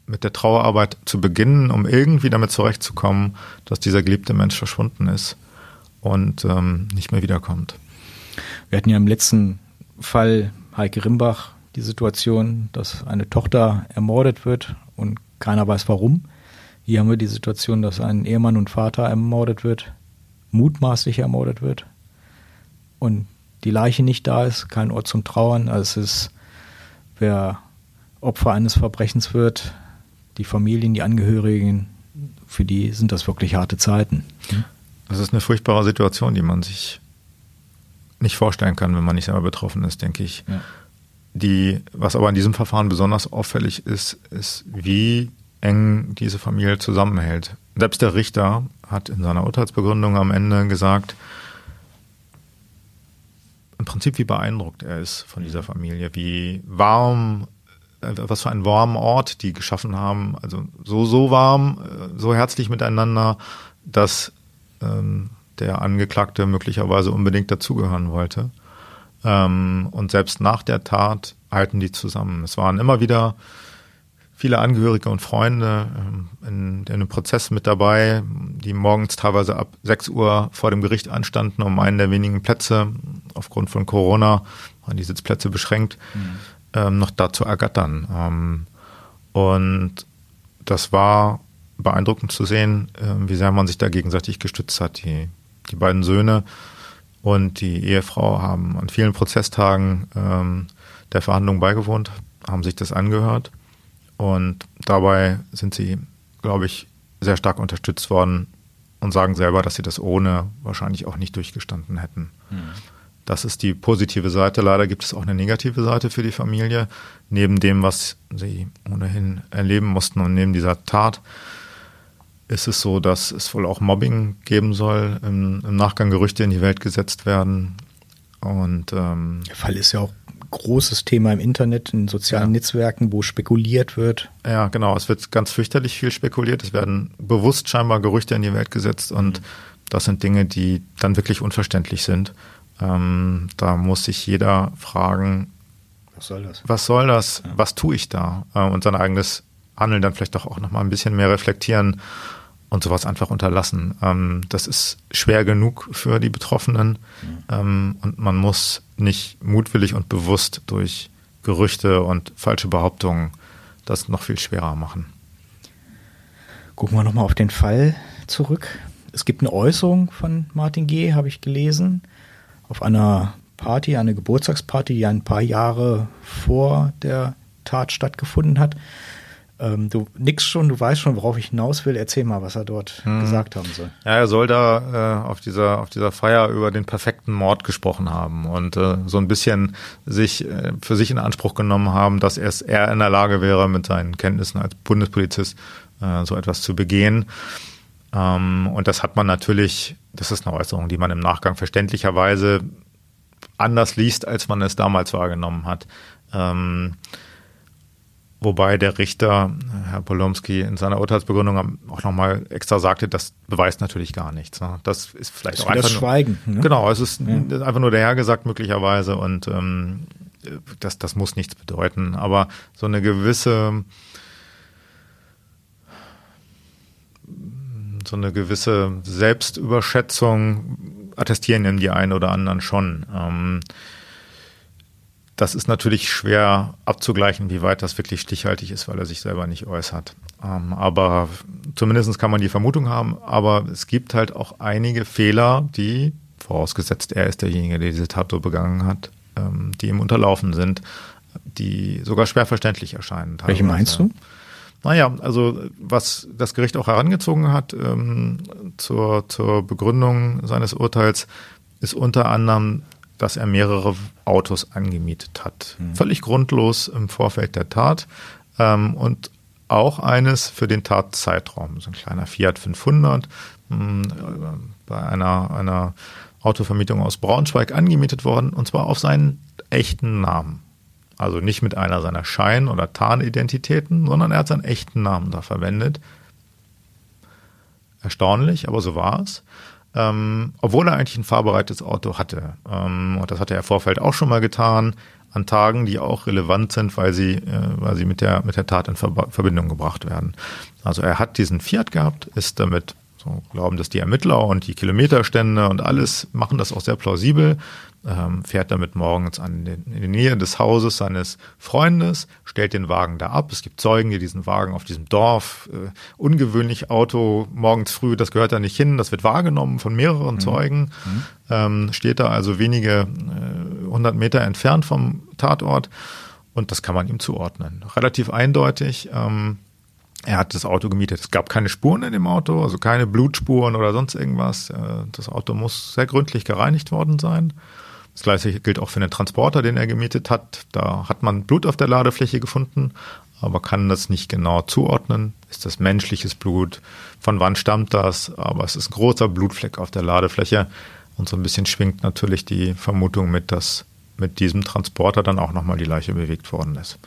mit der Trauerarbeit zu beginnen, um irgendwie damit zurechtzukommen, dass dieser geliebte Mensch verschwunden ist und ähm, nicht mehr wiederkommt. Wir hatten ja im letzten Fall Heike Rimbach die Situation, dass eine Tochter ermordet wird und keiner weiß warum. Hier haben wir die Situation, dass ein Ehemann und Vater ermordet wird, mutmaßlich ermordet wird und die Leiche nicht da ist, kein Ort zum Trauern. Also es ist, wer Opfer eines Verbrechens wird, die Familien, die Angehörigen, für die sind das wirklich harte Zeiten. Das ist eine furchtbare Situation, die man sich nicht vorstellen kann, wenn man nicht selber betroffen ist, denke ich. Ja. Die, was aber in diesem Verfahren besonders auffällig ist, ist, wie eng diese Familie zusammenhält. Selbst der Richter hat in seiner Urteilsbegründung am Ende gesagt, im Prinzip wie beeindruckt er ist von dieser Familie, wie warm was für einen warmen Ort die geschaffen haben. Also so, so warm, äh, so herzlich miteinander, dass ähm, der Angeklagte möglicherweise unbedingt dazugehören wollte. Ähm, und selbst nach der Tat halten die zusammen. Es waren immer wieder viele Angehörige und Freunde ähm, in, in einem Prozess mit dabei, die morgens teilweise ab 6 Uhr vor dem Gericht anstanden, um einen der wenigen Plätze. Aufgrund von Corona waren die Sitzplätze beschränkt. Mhm ähm, noch da zu ergattern. Ähm, und das war beeindruckend zu sehen, äh, wie sehr man sich da gegenseitig gestützt hat. Die, die beiden Söhne und die Ehefrau haben an vielen Prozesstagen ähm, der Verhandlung beigewohnt, haben sich das angehört und dabei sind sie, glaube ich, sehr stark unterstützt worden und sagen selber, dass sie das ohne wahrscheinlich auch nicht durchgestanden hätten. Mhm. Das ist die positive Seite. Leider gibt es auch eine negative Seite für die Familie. Neben dem, was sie ohnehin erleben mussten und neben dieser Tat, ist es so, dass es wohl auch Mobbing geben soll, im, im Nachgang Gerüchte in die Welt gesetzt werden. Und ähm, der Fall ist ja auch ein großes Thema im Internet, in sozialen ja. Netzwerken, wo spekuliert wird. Ja, genau. Es wird ganz fürchterlich viel spekuliert. Es werden bewusst scheinbar Gerüchte in die Welt gesetzt und das sind Dinge, die dann wirklich unverständlich sind. Ähm, da muss sich jeder fragen, was soll das? Was soll das? Ja. Was tue ich da? Äh, und sein eigenes Handeln dann vielleicht doch auch noch mal ein bisschen mehr reflektieren und sowas einfach unterlassen. Ähm, das ist schwer genug für die Betroffenen mhm. ähm, und man muss nicht mutwillig und bewusst durch Gerüchte und falsche Behauptungen das noch viel schwerer machen. Gucken wir nochmal auf den Fall zurück. Es gibt eine Äußerung von Martin G., habe ich gelesen, auf einer Party, eine Geburtstagsparty, die ein paar Jahre vor der Tat stattgefunden hat. Ähm, du nix schon, du weißt schon, worauf ich hinaus will. Erzähl mal, was er dort hm. gesagt haben soll. Ja, er soll da äh, auf dieser auf dieser Feier über den perfekten Mord gesprochen haben und äh, so ein bisschen sich äh, für sich in Anspruch genommen haben, dass er in der Lage wäre, mit seinen Kenntnissen als Bundespolizist äh, so etwas zu begehen. Ähm, und das hat man natürlich, das ist eine Äußerung, die man im Nachgang verständlicherweise anders liest, als man es damals wahrgenommen hat. Ähm, Wobei der Richter, Herr Polomski, in seiner Urteilsbegründung auch nochmal extra sagte, das beweist natürlich gar nichts. Ne? Das ist vielleicht das auch einfach. Das Schweigen. Ne? Genau, es ist ja. einfach nur dahergesagt möglicherweise und ähm, das, das muss nichts bedeuten. Aber so eine gewisse so eine gewisse Selbstüberschätzung attestieren in die einen oder anderen schon. Ähm, das ist natürlich schwer abzugleichen, wie weit das wirklich stichhaltig ist, weil er sich selber nicht äußert. Ähm, aber zumindest kann man die Vermutung haben. Aber es gibt halt auch einige Fehler, die, vorausgesetzt er ist derjenige, der diese Tat so begangen hat, ähm, die ihm unterlaufen sind, die sogar schwer verständlich erscheinen. Welche meinst du? Naja, also was das Gericht auch herangezogen hat ähm, zur, zur Begründung seines Urteils, ist unter anderem dass er mehrere Autos angemietet hat. Mhm. Völlig grundlos im Vorfeld der Tat. Ähm, und auch eines für den Tatzeitraum, so ein kleiner Fiat 500, mh, hm, bei einer, einer Autovermietung aus Braunschweig angemietet worden, und zwar auf seinen echten Namen. Also nicht mit einer seiner Schein- oder Tarnidentitäten, sondern er hat seinen echten Namen da verwendet. Erstaunlich, aber so war es ähm, obwohl er eigentlich ein fahrbereites Auto hatte. Ähm, und das hatte er im Vorfeld auch schon mal getan, an Tagen, die auch relevant sind, weil sie, äh, weil sie mit der, mit der Tat in Ver Verbindung gebracht werden. Also er hat diesen Fiat gehabt, ist damit so glauben das die Ermittler und die Kilometerstände und alles machen das auch sehr plausibel ähm, fährt damit morgens an den, in die Nähe des Hauses seines Freundes, stellt den Wagen da ab. Es gibt Zeugen, die diesen Wagen auf diesem Dorf, äh, ungewöhnlich Auto, morgens früh, das gehört da nicht hin, das wird wahrgenommen von mehreren mhm. Zeugen, mhm. Ähm, steht da also wenige äh, hundert äh, Meter entfernt vom Tatort und das kann man ihm zuordnen. Relativ eindeutig. Ähm, er hat das Auto gemietet. Es gab keine Spuren in dem Auto, also keine Blutspuren oder sonst irgendwas. Äh, das Auto muss sehr gründlich gereinigt worden sein. Das gleiche gilt auch für den Transporter, den er gemietet hat. Da hat man Blut auf der Ladefläche gefunden, aber kann das nicht genau zuordnen. Ist das menschliches Blut? Von wann stammt das? Aber es ist ein großer Blutfleck auf der Ladefläche. Und so ein bisschen schwingt natürlich die Vermutung mit, dass mit diesem Transporter dann auch nochmal die Leiche bewegt worden ist.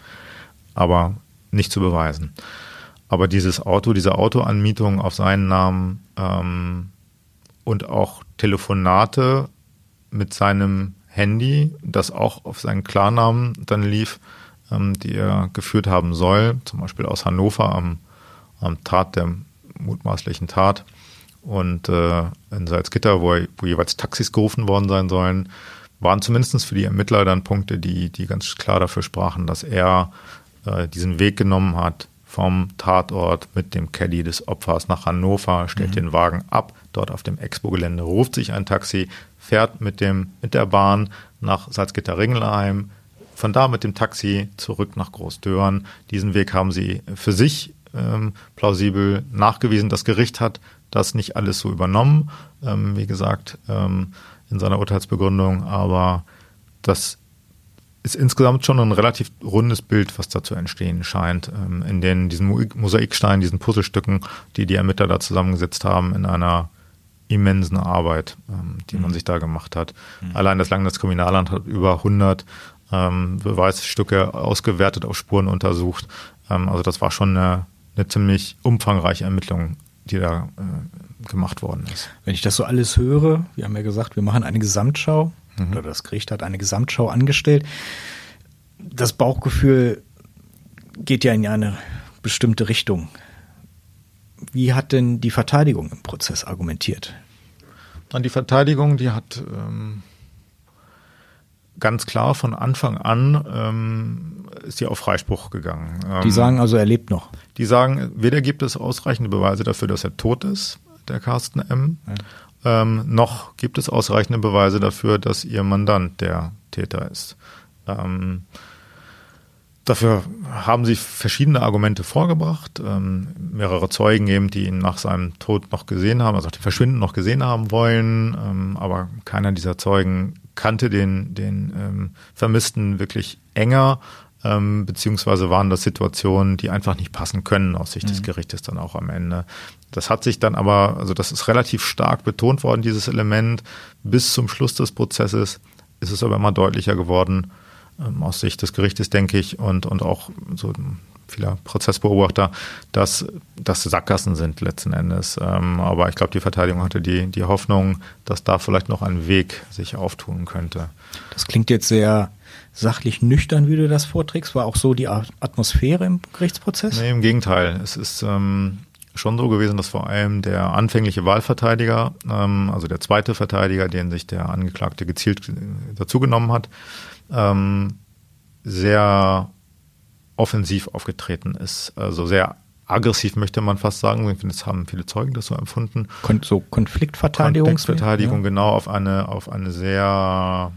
Aber nicht zu beweisen. Aber dieses Auto, diese Autoanmietung auf seinen Namen ähm, und auch Telefonate mit seinem Handy, das auch auf seinen Klarnamen dann lief, ähm, die er geführt haben soll, zum Beispiel aus Hannover am, am Tat der mutmaßlichen Tat und äh, in Salzgitter, wo, wo jeweils Taxis gerufen worden sein sollen, waren zumindest für die Ermittler dann Punkte, die, die ganz klar dafür sprachen, dass er äh, diesen Weg genommen hat vom Tatort mit dem Caddy des Opfers nach Hannover, stellt mhm. den Wagen ab, dort auf dem Expo-Gelände ruft sich ein Taxi, fährt mit, dem, mit der Bahn nach Salzgitter-Ringelheim, von da mit dem Taxi zurück nach Großdörn. Diesen Weg haben sie für sich ähm, plausibel nachgewiesen. Das Gericht hat das nicht alles so übernommen, ähm, wie gesagt, ähm, in seiner Urteilsbegründung, aber das ist insgesamt schon ein relativ rundes Bild, was da zu entstehen scheint, ähm, in den diesen Mosaiksteinen, diesen Puzzlestücken, die die Ermittler da zusammengesetzt haben, in einer immensen Arbeit, ähm, die mhm. man sich da gemacht hat. Mhm. Allein das Landeskriminalamt hat über 100 ähm, Beweisstücke ausgewertet, auf Spuren untersucht. Also das war schon eine, eine ziemlich umfangreiche Ermittlung, die da äh, gemacht worden ist. Wenn ich das so alles höre, wir haben ja gesagt, wir machen eine Gesamtschau mhm. oder das Gericht hat eine Gesamtschau angestellt. Das Bauchgefühl geht ja in eine bestimmte Richtung. wie hat denn die Verteidigung im Prozess argumentiert? Dann die Verteidigung, die hat ähm, ganz klar von Anfang an ähm, ist sie auf Freispruch gegangen. die Ähm, sagen also, er lebt noch. Die sagen, weder gibt es ausreichende Beweise dafür, dass er tot ist, der Carsten M., ähm, noch gibt es ausreichende Beweise dafür, dass ihr Mandant der Täter ist. Ähm, dafür haben sie verschiedene Argumente vorgebracht, ähm, mehrere Zeugen eben, die ihn nach seinem Tod noch gesehen haben, also dem Verschwinden noch gesehen haben wollen, ähm, aber keiner dieser Zeugen kannte den, den ähm, Vermissten wirklich enger, ähm, beziehungsweise waren das Situationen, die einfach nicht passen können aus Sicht des Gerichtes dann auch am Ende. Das hat sich dann aber, also das ist relativ stark betont worden, dieses Element. Bis zum Schluss des Prozesses ist es aber immer deutlicher geworden, ähm, aus Sicht des Gerichtes, denke ich, und, und auch so vieler Prozessbeobachter, dass das Sackgassen sind letzten Endes. Ähm, aber ich glaube, die Verteidigung hatte die, die Hoffnung, dass da vielleicht noch ein Weg sich auftun könnte. Das klingt jetzt sehr sachlich nüchtern, wie du das vorträgst. War auch so die Atmosphäre im Gerichtsprozess? Nee, im Gegenteil. Es ist ähm, schon so gewesen, dass vor allem der anfängliche Wahlverteidiger, ähm, also der zweite Verteidiger, den sich der Angeklagte gezielt äh, dazugenommen hat, ähm, sehr offensiv aufgetreten ist. Also sehr aggressiv möchte man fast sagen. Ich finde, es haben viele Zeugen das so empfunden. Kon so Konfliktverteidigung? Konfliktverteidigung, genau, auf eine, auf eine sehr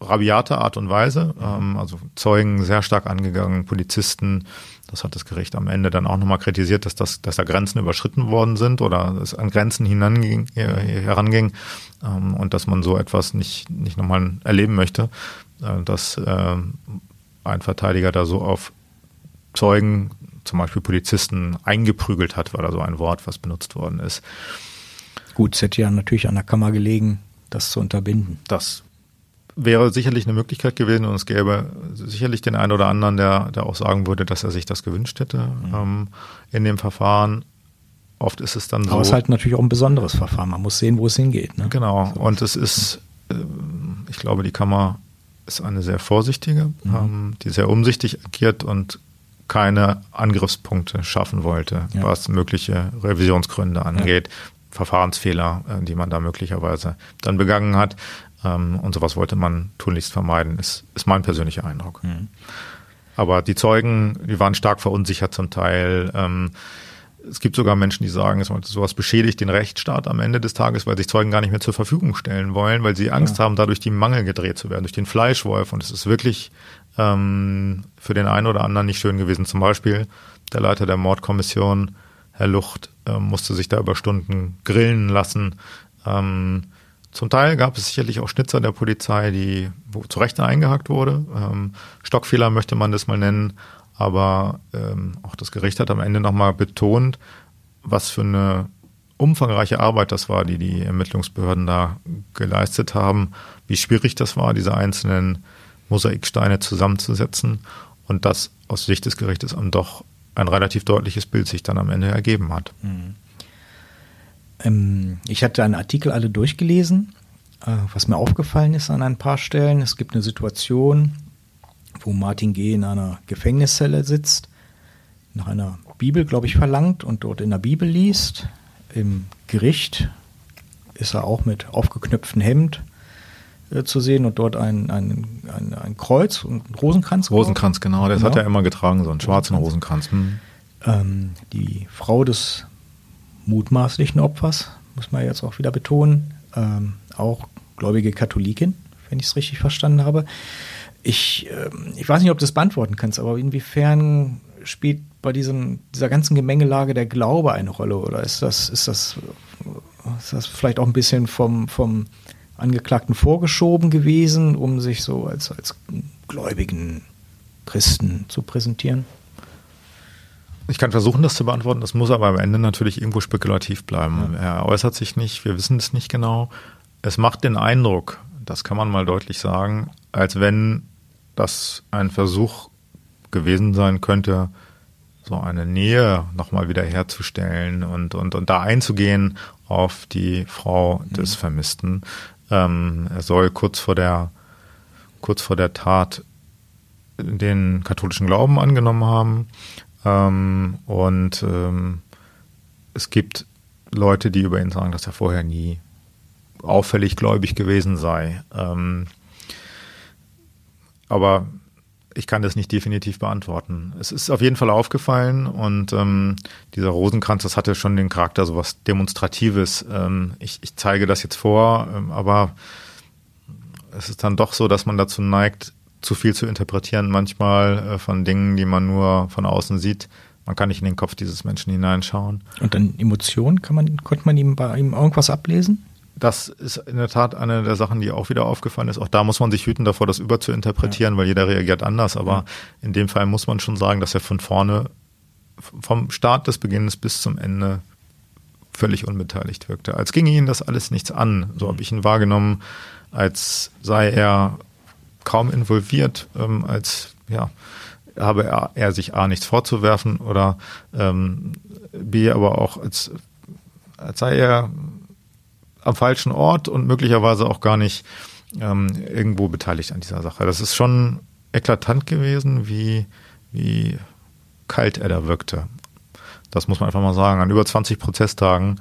rabiate Art und Weise. Ähm, also Zeugen sehr stark angegangen, Polizisten. Das hat das Gericht am Ende dann auch nochmal kritisiert, dass, das, dass da Grenzen überschritten worden sind oder es an Grenzen hinanging, äh, heranging ähm, und dass man so etwas nicht, nicht nochmal erleben möchte, äh, dass äh, ein Verteidiger da so auf Zeugen, zum Beispiel Polizisten, eingeprügelt hat, war da so ein Wort, was benutzt worden ist. Gut, es hätte ja natürlich an der Kammer gelegen, das zu unterbinden. Das wäre sicherlich eine Möglichkeit gewesen und es gäbe sicherlich den einen oder anderen, der, der auch sagen würde, dass er sich das gewünscht hätte ähm, in dem Verfahren. Oft ist es dann so. Aber es ist halt natürlich auch ein besonderes Verfahren. Man muss sehen, wo es hingeht. Ne? Genau. Und es ist, ähm, ich glaube, die Kammer ist eine sehr vorsichtige, ähm, die sehr umsichtig agiert und keine Angriffspunkte schaffen wollte, Ja. was mögliche Revisionsgründe angeht, Verfahrensfehler, äh, die man da möglicherweise dann begangen hat. Ähm, und sowas wollte man tunlichst vermeiden, ist, ist mein persönlicher Eindruck. Aber die Zeugen, die waren stark verunsichert zum Teil. Ähm, es gibt sogar Menschen, die sagen, sowas beschädigt den Rechtsstaat am Ende des Tages, weil sich Zeugen gar nicht mehr zur Verfügung stellen wollen, weil sie Angst haben, dadurch die Mangel gedreht zu werden, durch den Fleischwolf. Und es ist wirklich ähm, für den einen oder anderen nicht schön gewesen. Zum Beispiel der Leiter der Mordkommission, Herr Lucht, ähm, musste sich da über Stunden grillen lassen. Ähm, zum Teil gab es sicherlich auch Schnitzer der Polizei, die zu Recht eingehakt wurde. Ähm, Stockfehler möchte man das mal nennen. Aber ähm, auch das Gericht hat am Ende nochmal betont, was für eine umfangreiche Arbeit das war, die die Ermittlungsbehörden da geleistet haben, wie schwierig das war, diese einzelnen Mosaiksteine zusammenzusetzen und dass aus Sicht des Gerichtes dann doch ein relativ deutliches Bild sich dann am Ende ergeben hat. Ähm, ich hatte einen Artikel alle durchgelesen, äh, was mir aufgefallen ist an ein paar Stellen. Es gibt eine Situation, wo Martin G. in einer Gefängniszelle sitzt, nach einer Bibel, glaube ich, verlangt und dort in der Bibel liest. Im Gericht ist er auch mit aufgeknöpftem Hemd äh, zu sehen und dort ein, ein, ein, ein Kreuz und ein Rosenkranz. Rosenkranz, genau, das Genau. hat er immer getragen, so einen schwarzen Rosenkranz. Hm. Ähm, die Frau des mutmaßlichen Opfers, muss man jetzt auch wieder betonen, ähm, auch gläubige Katholikin, wenn ich es richtig verstanden habe. Ich, ähm, ich weiß nicht, ob du das beantworten kannst, aber inwiefern spielt bei diesem, dieser ganzen Gemengelage der Glaube eine Rolle? Oder ist das, ist das, ist das vielleicht auch ein bisschen vom, vom Angeklagten vorgeschoben gewesen, um sich so als, als gläubigen Christen zu präsentieren? Ich kann versuchen, das zu beantworten. Das muss aber am Ende natürlich irgendwo spekulativ bleiben. Er äußert sich nicht, wir wissen es nicht genau. Es macht den Eindruck, das kann man mal deutlich sagen, als wenn das ein Versuch gewesen sein könnte, so eine Nähe nochmal wieder herzustellen und, und, und da einzugehen auf die Frau des Vermissten. Ähm, er soll kurz vor der, kurz vor der Tat den katholischen Glauben angenommen haben ähm, und ähm, es gibt Leute, die über ihn sagen, dass er vorher nie auffällig gläubig gewesen sei. Ähm, aber ich kann das nicht definitiv beantworten. Es ist auf jeden Fall aufgefallen und ähm, dieser Rosenkranz, das hatte schon den Charakter so was Demonstratives. Ähm, ich, ich, zeige das jetzt vor, ähm, aber es ist dann doch so, dass man dazu neigt, zu viel zu interpretieren, manchmal äh, von Dingen, die man nur von außen sieht. Man kann nicht in den Kopf dieses Menschen hineinschauen. Und dann Emotionen, kann man, konnte man ihm bei ihm irgendwas ablesen? Das ist in der Tat eine der Sachen, die auch wieder aufgefallen ist. Auch da muss man sich hüten davor, das überzuinterpretieren, ja. weil jeder reagiert anders. Aber ja. in dem Fall muss man schon sagen, dass er von vorne, vom Start des Beginns bis zum Ende völlig unbeteiligt wirkte. Als ginge ihn das alles nichts an. So habe ich ihn wahrgenommen, als sei er kaum involviert, ähm, als ja, habe er, er, sich A nichts vorzuwerfen oder ähm, B aber auch als, als sei er am falschen Ort und möglicherweise auch gar nicht ähm, irgendwo beteiligt an dieser Sache. Das ist schon eklatant gewesen, wie, wie kalt er da wirkte. Das muss man einfach mal sagen. An über 20 Prozesstagen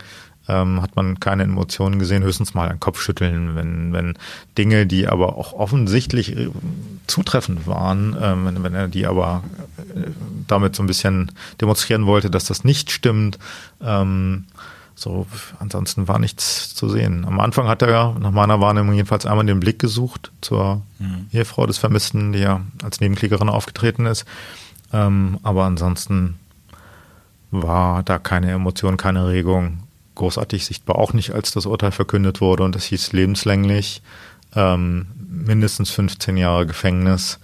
ähm, hat man keine Emotionen gesehen, höchstens mal ein Kopfschütteln, wenn, wenn Dinge, die aber auch offensichtlich äh, zutreffend waren, ähm, wenn, wenn er die aber äh, damit so ein bisschen demonstrieren wollte, dass das nicht stimmt, ähm, so, ansonsten war nichts zu sehen. Am Anfang hat er nach meiner Wahrnehmung jedenfalls einmal den Blick gesucht zur mhm. Ehefrau des Vermissten, die ja als Nebenklägerin aufgetreten ist. Ähm, aber ansonsten war da keine Emotion, keine Regung großartig sichtbar. Auch nicht, als das Urteil verkündet wurde und es hieß lebenslänglich, ähm, mindestens 15 Jahre Gefängnis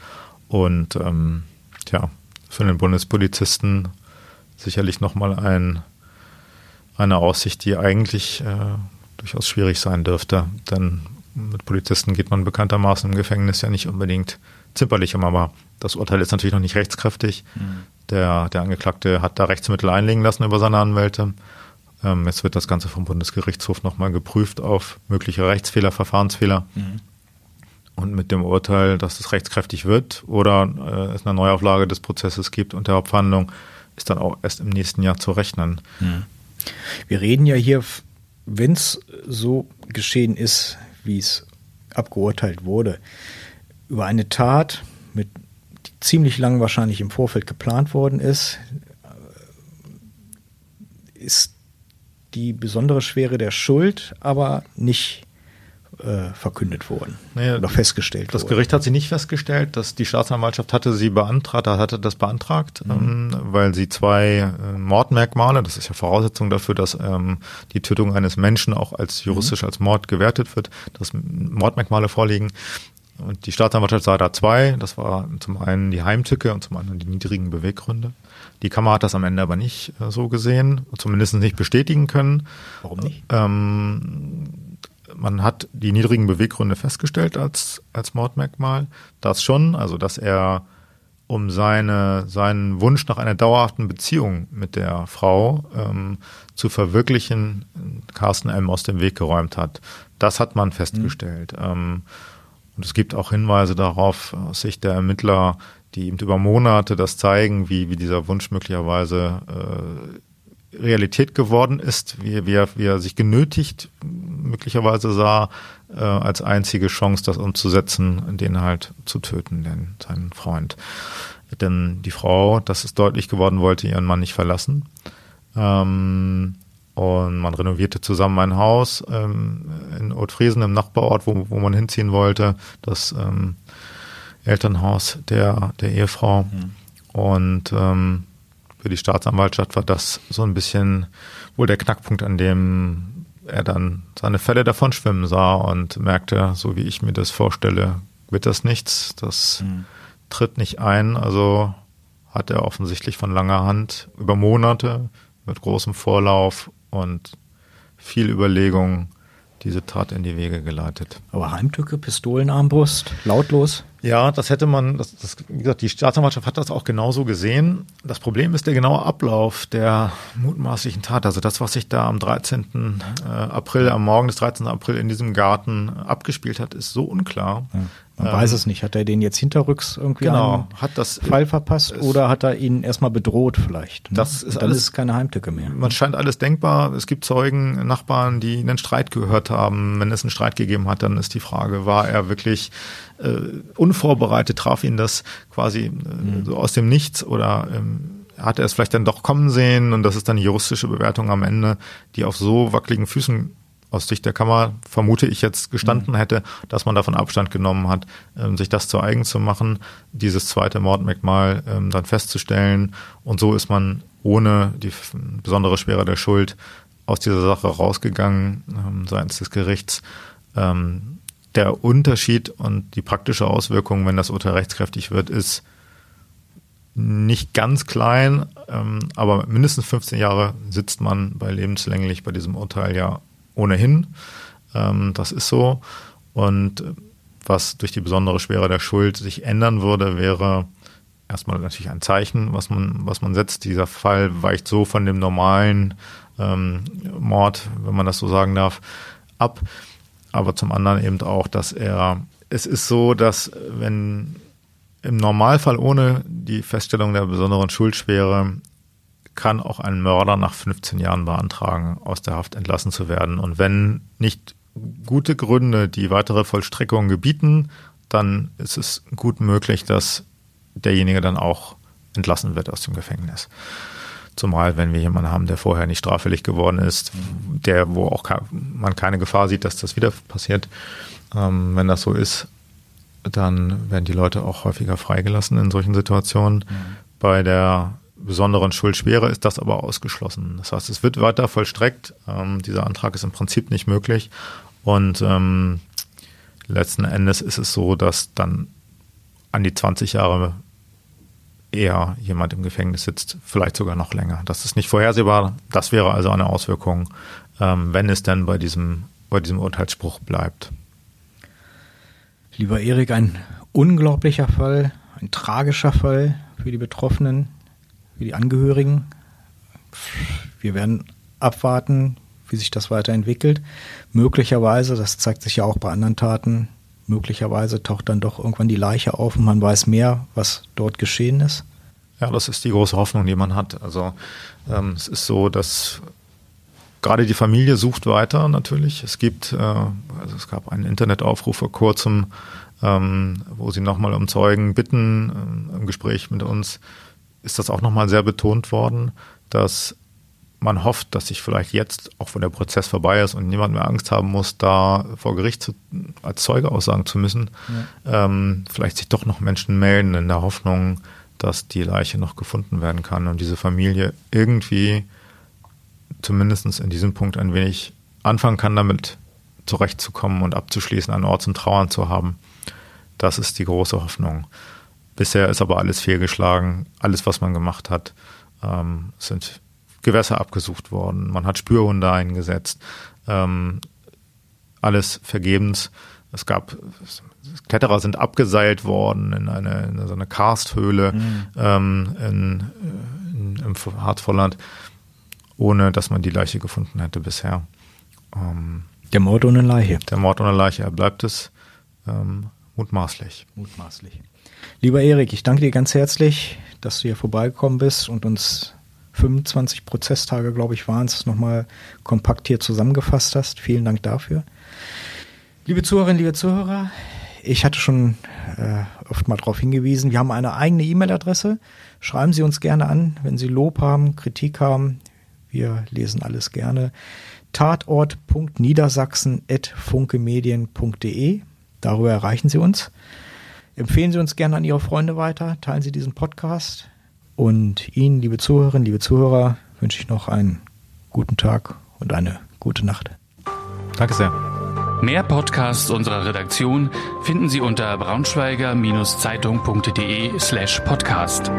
und ähm, tja, für den Bundespolizisten sicherlich nochmal ein eine Aussicht, die eigentlich äh, durchaus schwierig sein dürfte. Denn mit Polizisten geht man bekanntermaßen im Gefängnis ja nicht unbedingt zimperlich um, aber das Urteil ist natürlich noch nicht rechtskräftig. Mhm. Der, der Angeklagte hat da Rechtsmittel einlegen lassen über seine Anwälte. Ähm, jetzt wird das Ganze vom Bundesgerichtshof nochmal geprüft auf mögliche Rechtsfehler, Verfahrensfehler. Mhm. Und mit dem Urteil, dass es rechtskräftig wird oder äh, es eine Neuauflage des Prozesses gibt und der Hauptverhandlung, ist dann auch erst im nächsten Jahr zu rechnen. Mhm. Wir reden ja hier, wenn es so geschehen ist, wie es abgeurteilt wurde, über eine Tat, mit, die ziemlich lang wahrscheinlich im Vorfeld geplant worden ist, ist die besondere Schwere der Schuld aber nicht äh, verkündet worden naja, oder festgestellt Das worden. Gericht hat sie nicht festgestellt, dass die Staatsanwaltschaft hatte sie beantragt, hatte das beantragt, mhm. ähm, weil sie zwei äh, Mordmerkmale, das ist ja Voraussetzung dafür, dass ähm, die Tötung eines Menschen auch als juristisch mhm. als Mord gewertet wird, dass Mordmerkmale vorliegen. Und die Staatsanwaltschaft sah da zwei. Das war zum einen die Heimtücke und zum anderen die niedrigen Beweggründe. Die Kammer hat das am Ende aber nicht äh, so gesehen, zumindest nicht bestätigen können. Warum nicht? Ähm, man hat die niedrigen Beweggründe festgestellt als, als Mordmerkmal. Das schon, also dass er um seine, seinen Wunsch nach einer dauerhaften Beziehung mit der Frau ähm, zu verwirklichen, Carsten M. aus dem Weg geräumt hat. Das hat man festgestellt. Mhm. Ähm, und es gibt auch Hinweise darauf aus Sicht der Ermittler, die eben über Monate das zeigen, wie, wie dieser Wunsch möglicherweise äh, Realität geworden ist, wie, wie, er, wie er sich genötigt möglicherweise sah, äh, als einzige Chance, das umzusetzen, den halt zu töten, den, seinen Freund. Denn die Frau, das ist deutlich geworden, wollte ihren Mann nicht verlassen. Ähm, und man renovierte zusammen ein Haus ähm, in Ottfriesen im Nachbarort, wo, wo man hinziehen wollte, das ähm, Elternhaus der, der Ehefrau. Mhm. Und ähm, für die Staatsanwaltschaft war das so ein bisschen wohl der Knackpunkt, an dem er dann seine Fälle davon schwimmen sah und merkte, so wie ich mir das vorstelle, wird das nichts, das mhm. tritt nicht ein. Also hat er offensichtlich von langer Hand über Monate mit großem Vorlauf und viel Überlegung diese Tat in die Wege geleitet. Aber Heimtücke, Pistolenarmbrust, lautlos? Ja, das hätte man, das, das, wie gesagt, die Staatsanwaltschaft hat das auch genauso gesehen. Das Problem ist der genaue Ablauf der mutmaßlichen Tat. Also das, was sich da am 13. Äh, April, am Morgen des 13. April in diesem Garten abgespielt hat, ist so unklar. Man ähm, weiß es nicht. Hat er den jetzt hinterrücks irgendwie genau, hat das, Fall verpasst oder hat er ihn erstmal bedroht vielleicht? Ne? Das ist dann alles, ist keine Heimtücke mehr. Man scheint alles denkbar. Es gibt Zeugen, Nachbarn, die einen Streit gehört haben. Wenn es einen Streit gegeben hat, dann ist die Frage, war er wirklich äh, unvorbereitet, traf ihn das quasi äh, mhm. so aus dem Nichts oder ähm, hat er es vielleicht dann doch kommen sehen und das ist dann die juristische Bewertung am Ende, die auf so wackeligen Füßen aus Sicht der Kammer, vermute ich jetzt, gestanden mhm. hätte, dass man davon Abstand genommen hat, ähm, sich das zu eigen zu machen, dieses zweite Mordmerkmal ähm, dann festzustellen. Und so ist man ohne die besondere Schwere der Schuld aus dieser Sache rausgegangen ähm, seitens des Gerichts. Der Unterschied und die praktische Auswirkung, wenn das Urteil rechtskräftig wird, ist, nicht ganz klein, aber mindestens 15 Jahre sitzt man bei lebenslänglich bei diesem Urteil ja ohnehin. Ähm, das ist so. Und was durch die besondere Schwere der Schuld sich ändern würde, wäre erstmal natürlich ein Zeichen, was man, was man setzt. Dieser Fall weicht so von dem normalen ähm, Mord, wenn man das so sagen darf, ab. Aber zum anderen eben auch, dass er, es ist so, dass wenn im Normalfall ohne die Feststellung der besonderen Schuldschwere kann auch ein Mörder nach 15 Jahren beantragen, aus der Haft entlassen zu werden. Und wenn nicht gute Gründe die weitere Vollstreckung gebieten, dann ist es gut möglich, dass derjenige dann auch entlassen wird aus dem Gefängnis. Zumal, wenn wir jemanden haben, der vorher nicht straffällig geworden ist, der, wo auch man keine Gefahr sieht, dass das wieder passiert. Ähm, wenn das so ist, dann werden die Leute auch häufiger freigelassen in solchen Situationen. Mhm. Bei der besonderen Schuldschwere ist das aber ausgeschlossen. Das heißt, es wird weiter vollstreckt. Ähm, dieser Antrag ist im Prinzip nicht möglich. Und ähm, letzten Endes ist es so, dass dann an die 20 Jahre eher jemand im Gefängnis sitzt, vielleicht sogar noch länger. Das ist nicht vorhersehbar. Das wäre also eine Auswirkung, ähm, wenn es denn bei diesem, bei diesem Urteilsspruch bleibt. Lieber Erik, ein unglaublicher Fall, ein tragischer Fall für die Betroffenen, für die Angehörigen. Wir werden abwarten, wie sich das weiterentwickelt. Möglicherweise, das zeigt sich ja auch bei anderen Taten, möglicherweise taucht dann doch irgendwann die Leiche auf und man weiß mehr, was dort geschehen ist. Ja, das ist die große Hoffnung, die man hat. Also ähm, es ist so, dass gerade die Familie sucht weiter natürlich. Es gibt, äh, also es gab einen Internetaufruf vor kurzem, ähm, wo sie nochmal um Zeugen bitten. Äh, Im Gespräch mit uns ist das auch nochmal sehr betont worden, dass man hofft, dass sich vielleicht jetzt, auch wenn der Prozess vorbei ist und niemand mehr Angst haben muss, da vor Gericht zu, als Zeuge aussagen zu müssen, ja. ähm, vielleicht sich doch noch Menschen melden in der Hoffnung, dass die Leiche noch gefunden werden kann und diese Familie irgendwie zumindest in diesem Punkt ein wenig anfangen kann, damit zurechtzukommen und abzuschließen, einen Ort zum Trauern zu haben. Das ist die große Hoffnung. Bisher ist aber alles fehlgeschlagen. Alles, was man gemacht hat, ähm, sind Gewässer abgesucht worden. Man hat Spürhunde eingesetzt. Ähm, alles vergebens. Es gab Kletterer sind abgeseilt worden in eine, in so eine Karsthöhle mhm. ähm, in, in, im Harzvolland ohne dass man die Leiche gefunden hätte bisher. Ähm, der Mord ohne Leiche. Der Mord ohne Leiche, er bleibt es ähm, mutmaßlich. Mutmaßlich. Lieber Erik, ich danke dir ganz herzlich, dass du hier vorbeigekommen bist und uns 25 Prozesstage, glaube ich, waren es, nochmal kompakt hier zusammengefasst hast. Vielen Dank dafür. Liebe Zuhörerinnen, liebe Zuhörer, ich hatte schon äh, oft mal darauf hingewiesen, wir haben eine eigene E-Mail-Adresse. Schreiben Sie uns gerne an, wenn Sie Lob haben, Kritik haben. Wir lesen alles gerne. Tatort.niedersachsen.funkemedien.de. Darüber erreichen Sie uns. Empfehlen Sie uns gerne an Ihre Freunde weiter. Teilen Sie diesen Podcast. Und Ihnen, liebe Zuhörerinnen, liebe Zuhörer, wünsche ich noch einen guten Tag und eine gute Nacht. Danke sehr. Mehr Podcasts unserer Redaktion finden Sie unter braunschweiger-zeitung.de slash podcast.